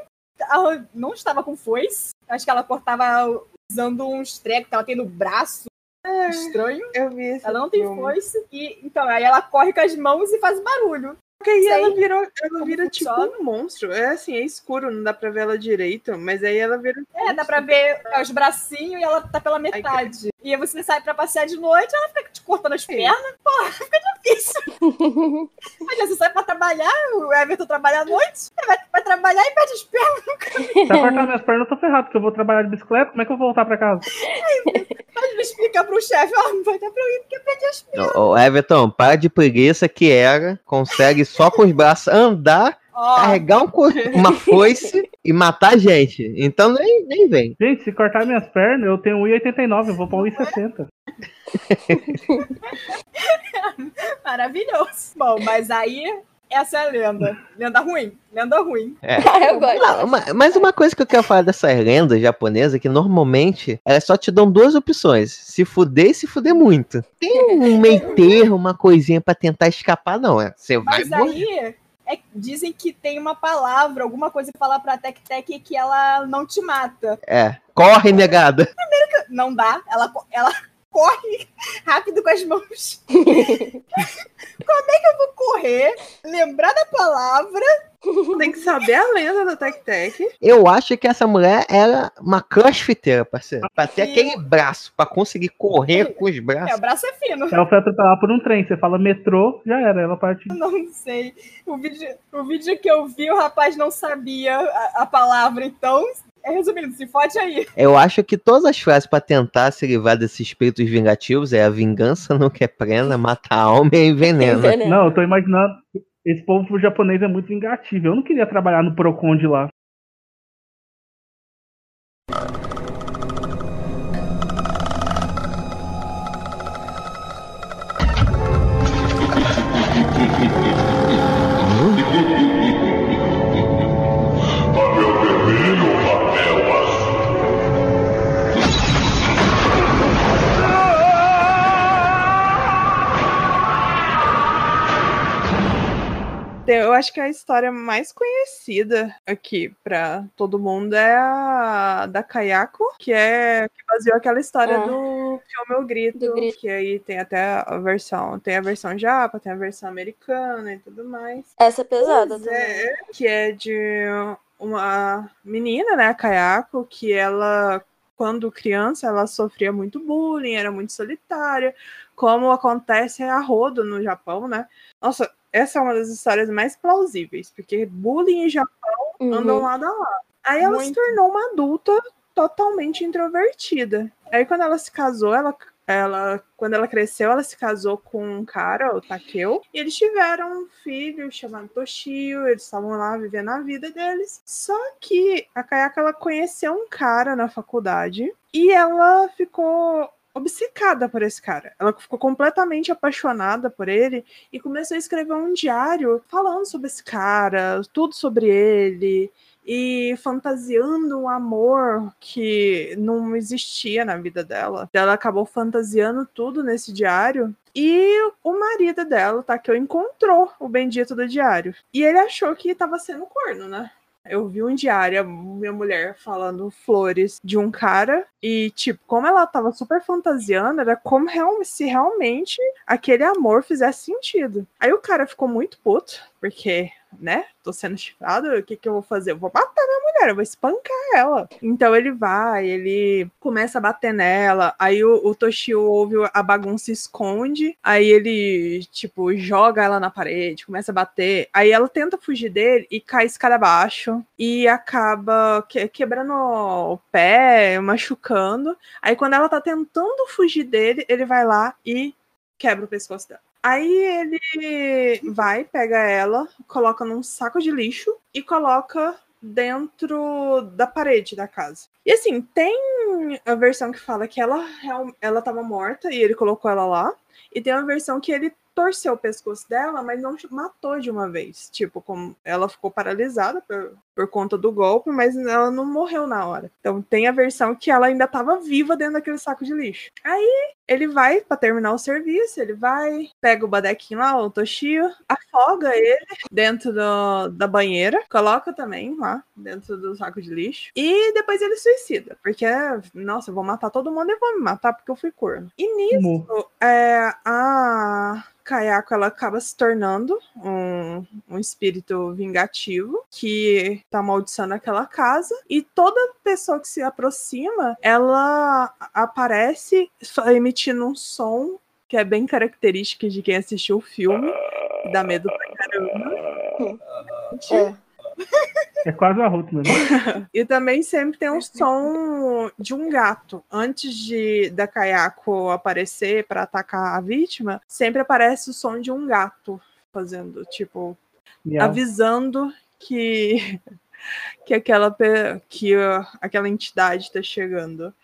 ela não estava com foice. Acho que ela cortava usando uns trecos que ela tem no braço. Estranho. Eu vi Ela não tem filme. foice. E, então, aí ela corre com as mãos e faz barulho. Porque aí Sei ela virou, ela vira tipo funciona. um monstro. É assim, é escuro, não dá pra ver ela direito, mas aí ela vira um É, dá pra ver os bracinhos e ela tá pela metade. E aí você sai pra passear de noite, ela fica te cortando as pernas. Porra, fica difícil. *laughs* Aí você sai pra trabalhar, o Everton trabalha à noite, vai, vai trabalhar e perde as pernas. Se eu cortar minhas pernas, eu tô ferrado, porque eu vou trabalhar de bicicleta. Como é que eu vou voltar pra casa? Aí ele explica pro chefe, ó, não vai dar pra eu ir porque eu perdi as pernas. Ô, ô, Everton, para de preguiça que era. Consegue só com os braços andar, Ó, carregar um co- *laughs* uma foice e matar a gente. Então nem, nem vem. Gente, se cortar minhas pernas, eu tenho 1,89, eu vou pra 1,60. *laughs* maravilhoso. Bom, mas aí, essa é a lenda. Lenda ruim, lenda ruim. *laughs* eu gosto. Não, ma- mas uma coisa que eu quero falar dessas lendas japonesas é que normalmente elas só te dão duas opções: se fuder e se fuder muito. Tem um meio termo, uma coisinha pra tentar escapar, não. É, você vai Mas morrer. É- dizem que tem uma palavra, alguma coisa pra falar pra Tec Tec que ela não te mata. É. Corre, negada. Não dá, ela, ela corre rápido com as mãos. *laughs* Como é que eu vou correr, lembrar da palavra? Tem que saber a lenda da Tec Tec. Eu acho que essa mulher era uma crossfiteira, parceiro. Pra ter aquele braço, pra conseguir correr com os É, braços. o braço é fino. Ela foi atropelada por um trem. Você fala metrô, já era. Ela parte. Não sei. O vídeo, o vídeo que eu vi, o rapaz não sabia a, a palavra, então. É resumindo, se fode aí. Eu acho que todas as frases pra tentar se livrar desses espíritos vingativos é a vingança não quer prenda, mata a alma e envenena. Veneno. Não, eu tô imaginando. Esse povo japonês é muito vingativo. Eu não queria trabalhar no Procon de lá. Acho que a história mais conhecida aqui pra todo mundo é a da Kayako, que é que baseou aquela história Ah. do filme O Grito, Do Grito. que aí tem até a versão, tem a versão japa, tem a versão americana e tudo mais. Essa é pesada Pois também. é, que é de uma menina, né, a Kayako, que ela, quando criança, ela sofria muito bullying, era muito solitária, como acontece a rodo no Japão, né? Nossa, essa é uma das histórias mais plausíveis, porque bullying e Japão Uhum. andam lado a lado. Aí ela se Muito. tornou uma adulta totalmente introvertida. Aí quando ela se casou, ela, ela quando ela cresceu, ela se casou com um cara, o Takeo, e eles tiveram um filho chamado Toshio, eles estavam lá vivendo a vida deles. Só que a Kayaka ela conheceu um cara na faculdade e ela ficou obcecada por esse cara. Ela ficou completamente apaixonada por ele e começou a escrever um diário falando sobre esse cara, tudo sobre ele e fantasiando um amor que não existia na vida dela. Ela acabou fantasiando tudo nesse diário. E o marido dela, tá, que eu encontrou o bendito do diário. E ele achou que tava sendo corno, né? Eu vi um diário, minha mulher falando flores de um cara, e, tipo, como ela tava super fantasiando, era como real- se realmente aquele amor fizesse sentido. Aí o cara ficou muito puto, porque né? Tô sendo chifrado, o que que eu vou fazer? Eu vou matar minha mulher, eu vou espancar ela. Então ele vai, ele começa a bater nela, aí o, o Toshio ouve a bagunça e esconde, aí ele, tipo, joga ela na parede, começa a bater, aí ela tenta fugir dele e cai escada abaixo e acaba que- quebrando o pé, machucando. Aí quando ela tá tentando fugir dele, ele vai lá e quebra o pescoço dela. Aí ele vai, pega ela, coloca num saco de lixo e coloca dentro da parede da casa. E assim, tem a versão que fala que ela, ela tava morta e ele colocou ela lá. E tem uma versão que ele torceu o pescoço dela, mas não matou de uma vez. Tipo, como ela ficou paralisada por, por conta do golpe, mas ela não morreu na hora. Então tem a versão que ela ainda tava viva dentro daquele saco de lixo. Aí ele vai pra terminar o serviço, ele vai, pega o badequinho lá, o Toshio, afoga ele dentro do- da banheira, coloca também lá dentro do saco de lixo e depois ele suicida, porque nossa, eu vou matar todo mundo e vou me matar porque eu fui corno. E nisso, é, a Kayako ela acaba se tornando um, um espírito vingativo que tá amaldiçoando aquela casa. E toda pessoa que se aproxima ela aparece só emitindo um som que é bem característico de quem assistiu o filme dá medo pra caramba. É. É quase a Ruth mesmo. *laughs* e também sempre tem um som de um gato. Antes de da Kayako aparecer pra atacar a vítima, sempre aparece o som de um gato fazendo, tipo, Miau. avisando que *laughs* que aquela que uh, aquela entidade tá chegando.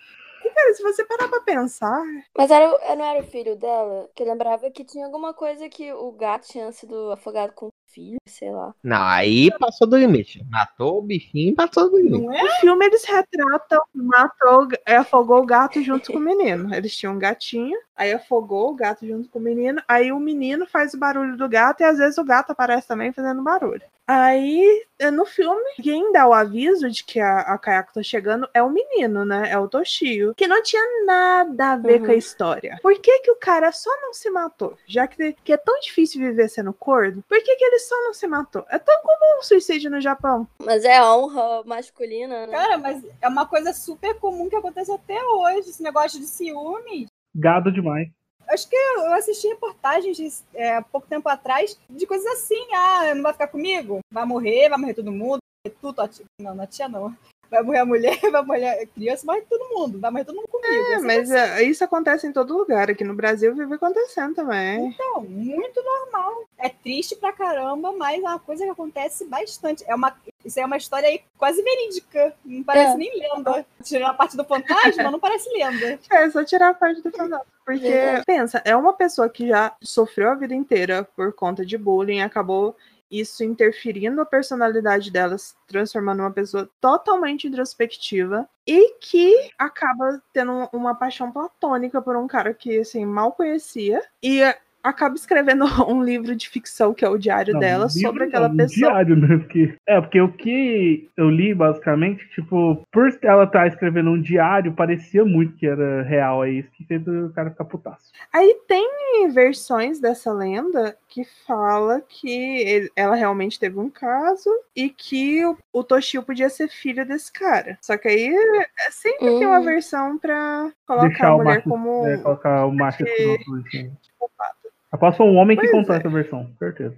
E, cara, se você parar pra pensar, Mas era, não era o filho dela? Que lembrava que tinha alguma coisa que o gato tinha sido afogado com o filho, sei lá. Não, aí passou do limite. Matou o bichinho e passou do limite. Não é? no filme eles retratam, matou, afogou o gato junto com o menino. Eles tinham um gatinho, aí afogou o gato junto com o menino, aí o menino faz o barulho do gato e às vezes o gato aparece também fazendo barulho. Aí, eh, no filme, quem dá o aviso de que a, a Kayako tá chegando é o menino, né? É o Toshio. Que não tinha nada a ver Uhum. com a história. Por que, que o cara só não se matou? Já que, que é tão difícil viver sendo corno, por que, que ele só não se matou? É tão comum o suicídio no Japão. Mas é a honra masculina, né? Cara, mas é uma coisa super comum que acontece até hoje, esse negócio de ciúme. Gado demais. Acho que eu assisti reportagens é, há pouco tempo atrás de coisas assim. Ah, não vai ficar comigo? Vai morrer, vai morrer todo mundo. Tu, tua tia. Não, não é tia não. Vai morrer a mulher, *laughs* vai morrer a criança, vai morrer todo mundo. Vai morrer todo mundo comigo. É, Essa mas coisa. é, isso acontece em todo lugar. Aqui no Brasil vive acontecendo também. Então, muito normal. É triste pra caramba, mas é uma coisa que acontece bastante. É uma, isso é uma história aí quase verídica. Não parece É. nem lenda. Tirando a parte do fantasma, não parece lenda. *laughs* É só tirar a parte do fantasma. Porque, Verdade. pensa, é uma pessoa que já sofreu a vida inteira por conta de bullying, acabou isso interferindo na personalidade dela, se transformando numa pessoa totalmente introspectiva e que acaba tendo um- uma paixão platônica por um cara que, assim, mal conhecia. E acaba escrevendo *laughs* um livro de ficção, que é o diário Não, dela, um livro sobre aquela não, um pessoa. Diário, né? Porque, é, porque o que eu li, basicamente, tipo, por ela estar escrevendo um diário, parecia muito que era real. É isso que fez o cara ficar putaço. Aí tem versões dessa lenda que fala que ele- ela realmente teve um caso e que o, o Toshio podia ser filho desse cara. Só que aí é, sempre tem uma Hum. versão pra colocar Deixar a o mulher macho, como é, colocar o macho escroto, assim. psicopata. Aposto um homem que Pois contou é. essa versão, certeza.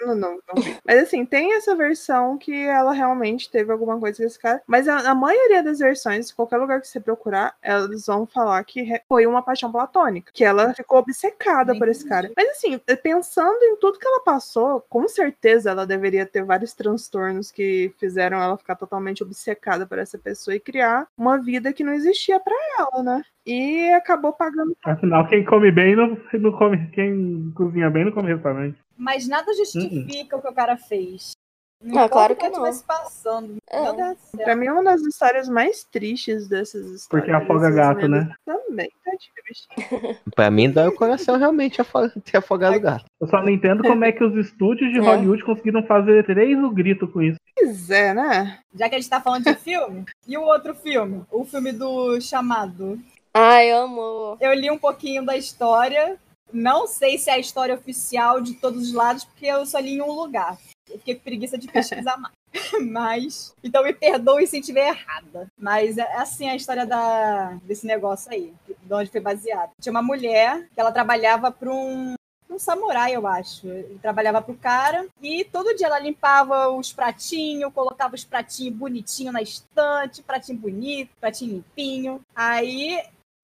Não, não, não vi. Mas assim, tem essa versão que ela realmente teve alguma coisa com esse cara. Mas a, a maioria das versões, qualquer lugar que você procurar, elas vão falar que foi uma paixão platônica. Que ela ficou obcecada por esse cara. Mas assim, pensando em tudo que ela passou, com certeza ela deveria ter vários transtornos que fizeram ela ficar totalmente obcecada por essa pessoa e criar uma vida que não existia pra ela, né? E acabou pagando. Afinal, quem come bem não, não come. Quem cozinha bem não come restaurante. Mas nada justifica o que o cara fez. Não Ah, claro que que não. estivesse passando. É. Pra mim, é uma das histórias mais tristes dessas histórias. Porque afoga dessas gato, né? Também, tadinho, *laughs* bichinho. Pra mim, dói o coração realmente ter afogado o gato. Eu só não entendo como é que os estúdios de É. Hollywood conseguiram fazer três o grito com isso. Pois é, né? Já que a gente tá falando de filme, e o outro filme? O filme do Chamado. Ai, amo. Eu li um pouquinho da história. Não sei se é a história oficial de todos os lados, porque eu só li em um lugar. Eu fiquei com preguiça de pesquisar mais. *laughs* Mas. Então me perdoe se estiver errada. Mas é assim a história da, desse negócio aí, de onde foi baseado. Tinha uma mulher que ela trabalhava para um um samurai, eu acho. Ele trabalhava pro cara e todo dia ela limpava os pratinhos, colocava os pratinhos bonitinhos na estante, pratinho bonito, pratinho limpinho. Aí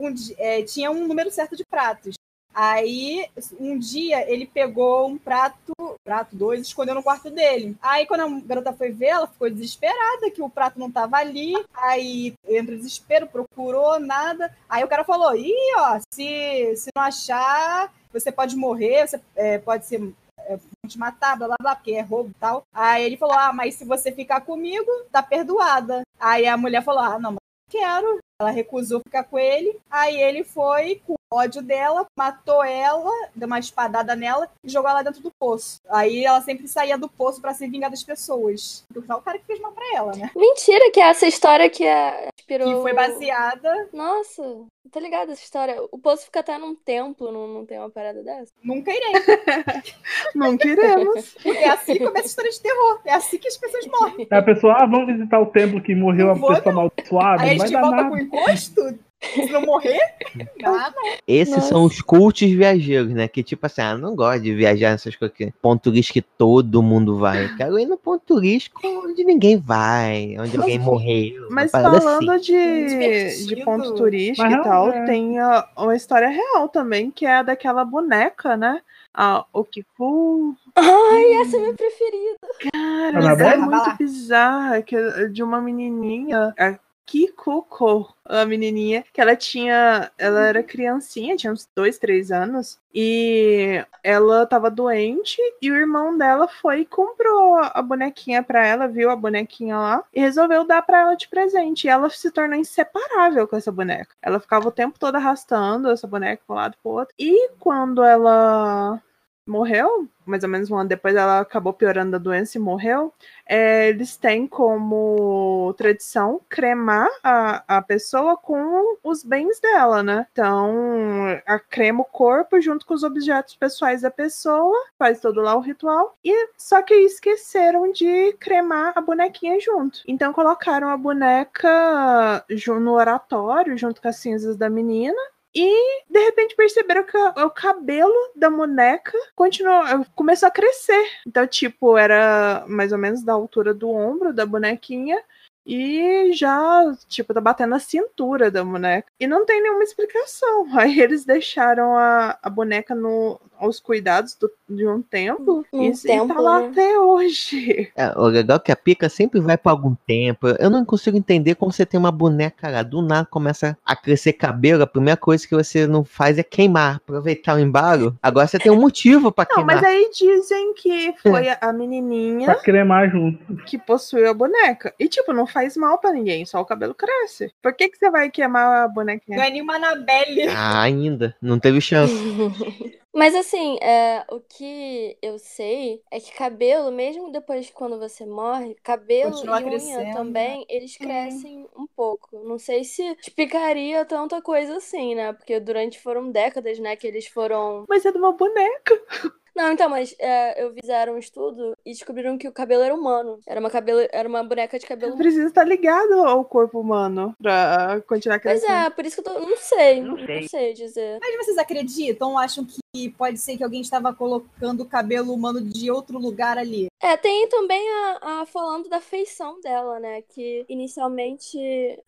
um, é, tinha um número certo de pratos. Aí, um dia, ele pegou um prato, prato dois, escondeu no quarto dele. Aí, quando a garota foi ver, ela ficou desesperada que o prato não tava ali. Aí, entra desespero, procurou, nada. Aí o cara falou: Ih, ó, se, se não achar, você pode morrer, você é, pode ser é, te matar, blá blá blá, porque é roubo e tal. Aí ele falou: Ah, mas se você ficar comigo, tá perdoada. Aí a mulher falou: Ah, não, mas quero. Ela recusou ficar com ele. Aí ele foi ódio dela, matou ela, deu uma espadada nela e jogou ela dentro do poço. Aí ela sempre saía do poço para se vingar das pessoas. Porque o cara que fez mal pra ela, né? Mentira, que é essa história que é, inspirou. Que foi baseada. Nossa, tá ligado essa história? O poço fica até num templo, não, não tem uma parada dessa? Nunca irei. *laughs* Nunca iremos. Porque é assim que começa a história de terror. É assim que as pessoas morrem. Aí a pessoa, ah, vamos visitar o templo que morreu a Vou, pessoa amaldiçoada. Aí a Não vai gente volta nada. com encosto. Se não morrer, *laughs* nada. Esses Nossa. são os cultos viajeiros, né? Que tipo assim, ah, não gosto de viajar nessas coisas que ponto turístico que todo mundo vai. Eu quero ir no ponto turístico onde ninguém vai, onde alguém morreu. Mas falando assim. de, de ponto turístico Mas e tal, é. tem a- uma história real também, que é a daquela boneca, né? A Okiku. Ai, essa é a minha preferida. Cara, é muito bizarra, que é de uma menininha, a Kikuko, a menininha, que ela tinha, ela era criancinha, tinha uns dois, três anos, e ela tava doente, e o irmão dela foi e comprou a bonequinha pra ela, viu a bonequinha lá, e resolveu dar pra ela de presente, e ela se tornou inseparável com essa boneca. Ela ficava o tempo todo arrastando essa boneca pro lado e pro outro, e quando ela morreu, mais ou menos um ano depois ela acabou piorando a doença e morreu, é, eles têm como tradição cremar a, a pessoa com os bens dela, né? Então, a crema o corpo junto com os objetos pessoais da pessoa, faz todo lá o ritual, e só que esqueceram de cremar a bonequinha junto. Então, colocaram a boneca no oratório junto com as cinzas da menina. E de repente perceberam que o cabelo da boneca continuou, começou a crescer. Então, tipo, era mais ou menos da altura do ombro da bonequinha. E já, tipo, tá batendo a cintura da boneca. E não tem nenhuma explicação. *laughs* Aí eles deixaram a, a boneca no, aos cuidados do- de um templo. Um e, e tá lá né? até hoje. *laughs* É, o legal é que a pica sempre vai por algum tempo. Eu não consigo entender como você tem uma boneca lá, do nada começa a crescer cabelo. A primeira coisa que você não faz é queimar, aproveitar o embalo. Agora você tem um motivo pra Não, queimar. mas aí dizem que foi a, a menininha Pra cremar junto. que possuiu a boneca. E, tipo, não faz mal pra ninguém, só o cabelo cresce. Por que, que você vai queimar a bonequinha? Não é nenhuma Anabelle. Ah, ainda. Não teve chance. *laughs* Mas assim, é, o que eu sei é que cabelo, mesmo depois de quando você morre, cabelo Continua e unha crescendo, também, eles crescem um pouco. Não sei se explicaria tanta coisa assim, né? Porque durante foram décadas, né, que eles foram. Mas é de uma boneca. *laughs* Não, então, mas é, eu fizeram um estudo e descobriram que o cabelo era humano. Era uma cabelo, era uma boneca de cabelo. Precisa estar ligado ao corpo humano pra continuar Pois crescendo. é, por isso que eu tô. Não sei, não sei. sei dizer. Mas vocês acreditam ou acham que pode ser que alguém estava colocando o cabelo humano de outro lugar ali? É, tem também a, a falando da feição dela, né? Que inicialmente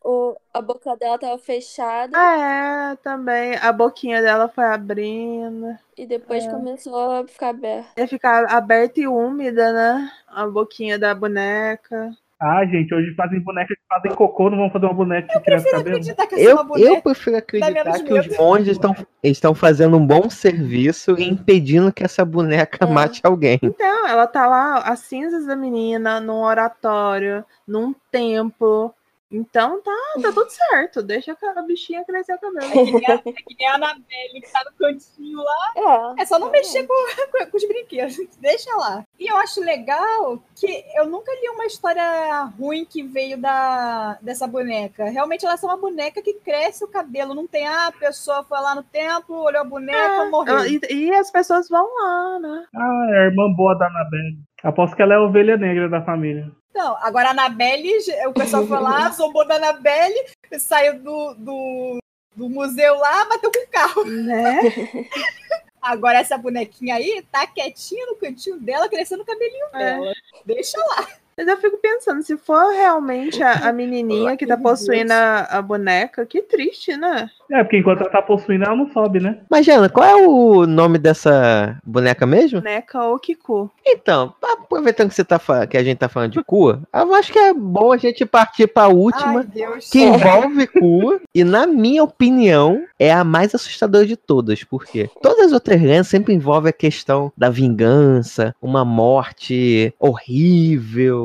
o, a boca dela tava fechada Ah, é, também. A boquinha dela foi abrindo. e depois começou a ficar aberta. Ia ficar aberta e úmida, né? A boquinha da boneca. Ah, gente, hoje fazem bonecas que fazem cocô, não vão fazer uma boneca que cresce Prefiro cabelo. Eu, eu prefiro acreditar que os monges estão, estão fazendo um bom serviço e impedindo que essa boneca É. mate alguém. Então, ela tá lá, as cinzas da menina, num oratório, num templo. Então tá, tá tudo certo. Deixa a bichinha crescer o cabelo. *laughs* É que nem a, é que nem a Anabelle que tá no cantinho lá. É. É só não mexer com, *laughs* com- com os brinquedos. *laughs* Deixa lá. E eu acho legal que eu nunca li uma história ruim que veio da, dessa boneca. Realmente ela é só uma boneca que cresce o cabelo. Não tem, ah, a pessoa foi lá no templo, olhou a boneca, morreu. Ah, E, e as pessoas vão lá, né? Ah, é a irmã boa da Anabelle. Aposto que ela é a ovelha negra da família. Não, agora a Anabelle, o pessoal foi lá, *laughs* zombou da Anabelle, saiu do, do, do museu lá, bateu com o carro. Né? *laughs* Agora essa bonequinha aí tá quietinha no cantinho dela, crescendo o cabelinho É. dela. Deixa lá. Mas eu fico pensando, se for realmente a, a menininha que tá possuindo a, a boneca, que triste, né? É, porque enquanto ela tá possuindo, ela não sobe, né? Mas, Jana, qual é o nome dessa boneca mesmo? Boneca Okiku. Então, aproveitando que, você tá, que a gente tá falando de Kua, eu acho que é bom a gente partir pra última, Ai, Deus. que envolve Kua, e na minha opinião, é a mais assustadora de todas, porque todas as outras lendas sempre envolvem a questão da vingança, uma morte horrível,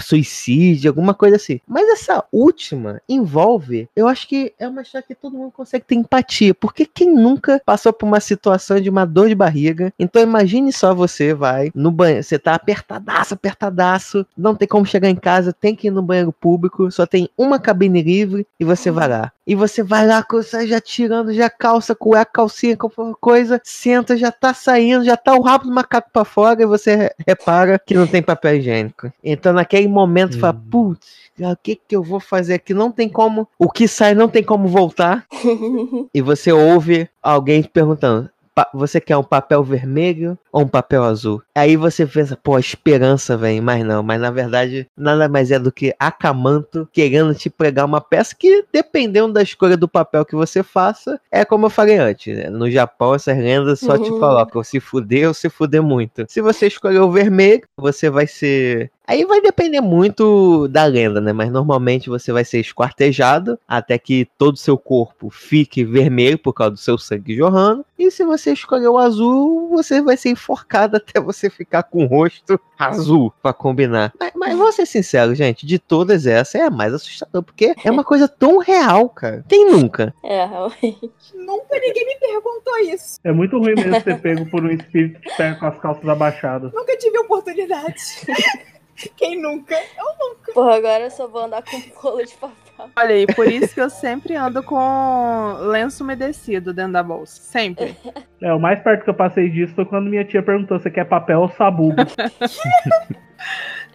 suicídio, alguma coisa assim. Mas essa última envolve, eu acho que é uma história que todo mundo consegue ter empatia, porque quem nunca passou por uma situação de uma dor de barriga, então imagine só você vai no banheiro, você tá apertadaço, apertadaço, não tem como chegar em casa, tem que ir no banheiro público, só tem uma cabine livre e você vai lá. E você vai lá, sai já tirando, já calça, cueca, calcinha, qualquer coisa, senta, já tá saindo, já tá o rabo do macaco pra fora e você re- repara que não tem papel higiênico. Então naquele momento fala, putz, o que que eu vou fazer aqui? Não tem como, o que sai não tem como voltar. *laughs* E você ouve alguém perguntando: "Pa- você quer um papel vermelho ou um papel azul? Aí você pensa, pô, a esperança vem, mas não, mas na verdade nada mais é do que Akamanto querendo te pregar uma peça que, dependendo da escolha do papel que você faça, é como eu falei antes, né? no Japão essas lendas só te Uhum. colocam se fuder ou se fuder muito. Se você escolher o vermelho, você vai ser Aí vai depender muito da lenda, né? Mas normalmente você vai ser esquartejado até que todo o seu corpo fique vermelho por causa do seu sangue jorrando. E se você escolher o azul, você vai ser enforcado *laughs* até você ficar com o rosto azul pra combinar. Mas, mas vou ser sincero, gente, de todas essas é a mais assustadora, porque é uma coisa tão real, cara. Quem nunca? É, realmente. Nunca ninguém me perguntou isso. É muito ruim mesmo *laughs* ser pego por um espírito que pega com as calças abaixadas. Nunca tive oportunidade. *laughs* Quem nunca? Eu nunca. Porra, agora eu só vou andar com *laughs* bolo de papel. Olha aí, por isso que eu sempre ando com lenço umedecido dentro da bolsa. Sempre. *laughs* É, o mais perto que eu passei disso foi quando minha tia perguntou se quer papel ou sabugo. *laughs*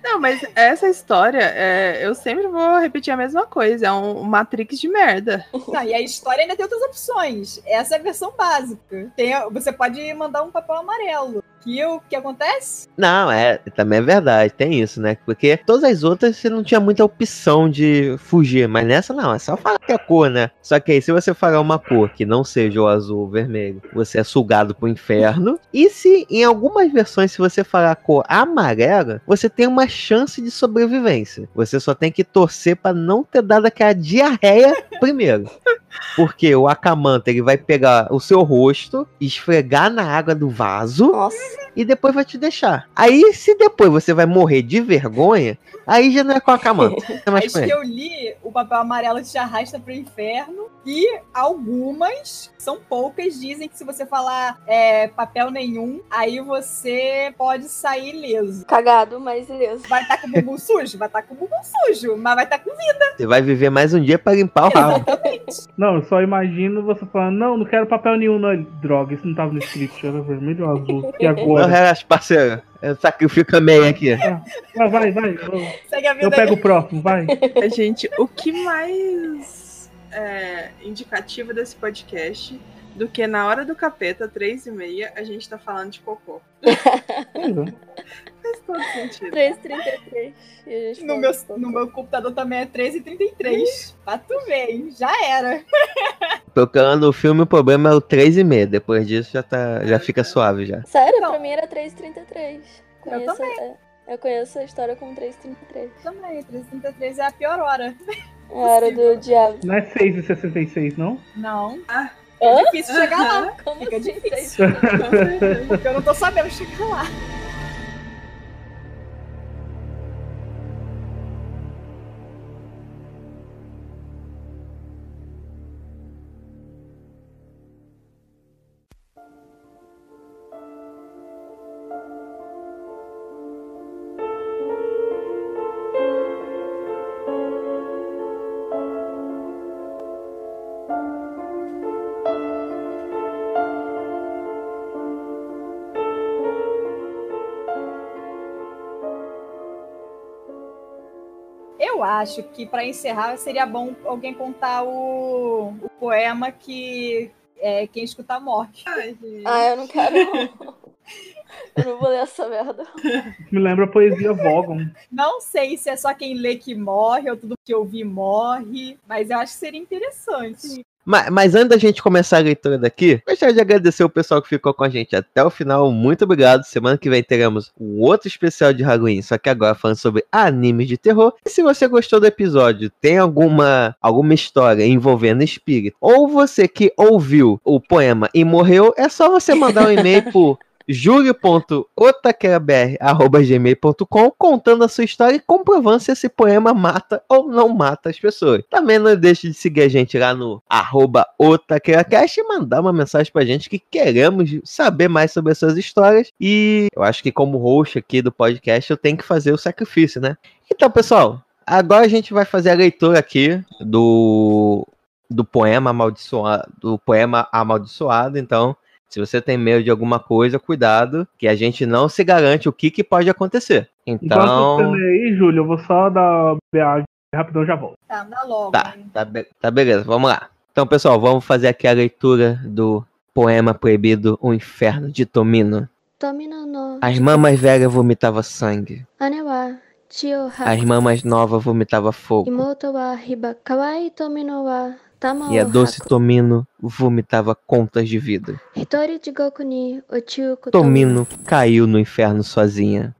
Não, mas essa história, é, eu sempre vou repetir a mesma coisa. É um Matrix de merda. Não, e a história ainda tem outras opções. Essa é a versão básica. Tem, você pode mandar um papel amarelo. Que o que acontece? Não, é, também é verdade, tem isso, né? Porque todas as outras você não tinha muita opção de fugir, mas nessa não, é só falar que é cor, né? Só que aí se você falar uma cor que não seja o azul ou vermelho, você é sugado pro inferno. E se em algumas versões, se você falar a cor amarela, você tem uma chance de sobrevivência. Você só tem que torcer pra não ter dado aquela diarreia primeiro. Porque o Akamanta ele vai pegar o seu rosto, esfregar na água do vaso Nossa. E depois vai te deixar. Aí, se depois você vai morrer de vergonha, aí já não é com a Akamanta. *laughs* É com que eu li, o papel amarelo te arrasta pro inferno. E algumas, são poucas, dizem que se você falar é, papel nenhum, aí você pode sair ileso. Cagado, mas ileso. Vai estar com o bumbum *laughs* sujo? Vai estar com o bumbum sujo, mas vai estar com vida. Você vai viver mais um dia pra limpar o rabo. *laughs* Não, eu só imagino você falando, não, não quero papel nenhum, não. Droga, isso não tava no script, era vermelho ou azul. E Não, relaxa, parceiro. Eu sacrifico a meia aqui. Vai, vai, vai. Eu, Segue a vida eu pego o próximo, vai. *laughs* Gente, o que mais é indicativo desse podcast do que na hora do capeta, três e meia, a gente tá falando de cocô. É. Faz todo sentido. 3,33. E a gente No meu, no meu computador também é 13h33. Pra tu ver, hein? Já era. *laughs* Procurando o filme, o problema é o 3,5. Depois disso já, tá, já fica suave já. Sério, Não. pra mim era 3,33. Conheço, também. eu conheço a história como 3,33. Também, 13h33 é a pior hora. *laughs* A hora do diabo. Não é 6,66, não? Não. Ah. É difícil chegar lá. *laughs* Como Fica assim? difícil. Porque eu não tô sabendo chegar lá. Acho que para encerrar seria bom alguém contar o, o poema que é, quem escutar morre. Ai. Ah, eu não quero. Eu não vou ler essa merda. Me lembra a poesia Vogon. Não sei se é só quem lê que morre ou tudo que ouvir morre, mas eu acho que seria interessante. Mas, mas antes da gente começar a leitura daqui, gostaria de agradecer o pessoal que ficou com a gente até o final. Muito obrigado. Semana que vem teremos um outro especial de Halloween, só que agora falando sobre animes de terror. E se você gostou do episódio, tem alguma, alguma história envolvendo espírito, ou você que ouviu o poema e morreu, é só você mandar um e-mail *laughs* por julio.otaquerabr.gmail.com contando a sua história e comprovando se esse poema mata ou não mata as pessoas. Também não deixe de seguir a gente lá no arroba otaqueracast e mandar uma mensagem pra gente que queremos saber mais sobre as suas histórias. E eu acho que como host aqui do podcast eu tenho que fazer o sacrifício, né? Então, pessoal, agora a gente vai fazer a leitura aqui do do poema amaldiçoado, do poema amaldiçoado, então se você tem medo de alguma coisa, cuidado, que a gente não se garante o que, que pode acontecer. Enquanto Então. você lê aí, Júlio, eu vou só dar BA rapidão já volto. Tá, dá logo. Tá, tá, be- tá beleza, vamos lá. Então, pessoal, vamos fazer aqui a leitura do poema proibido O Inferno de Tomino. Tomino no. A irmã mais velha vomitava sangue. Anewa. A irmã mais nova vomitava fogo. Imoto wa hiba kawaii tomino wa E a doce. Tomino vomitava contas de vida. Tomino caiu no inferno sozinha.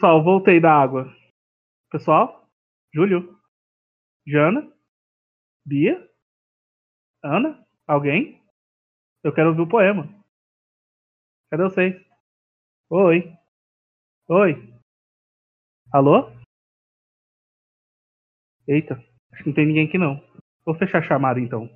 Pessoal, voltei da água. Pessoal? Júlio? Jana? Bia? Ana? Alguém? Eu quero ouvir o poema. Cadê vocês? Oi? Oi? Alô? Eita, acho que não tem ninguém aqui não. Vou fechar a chamada então.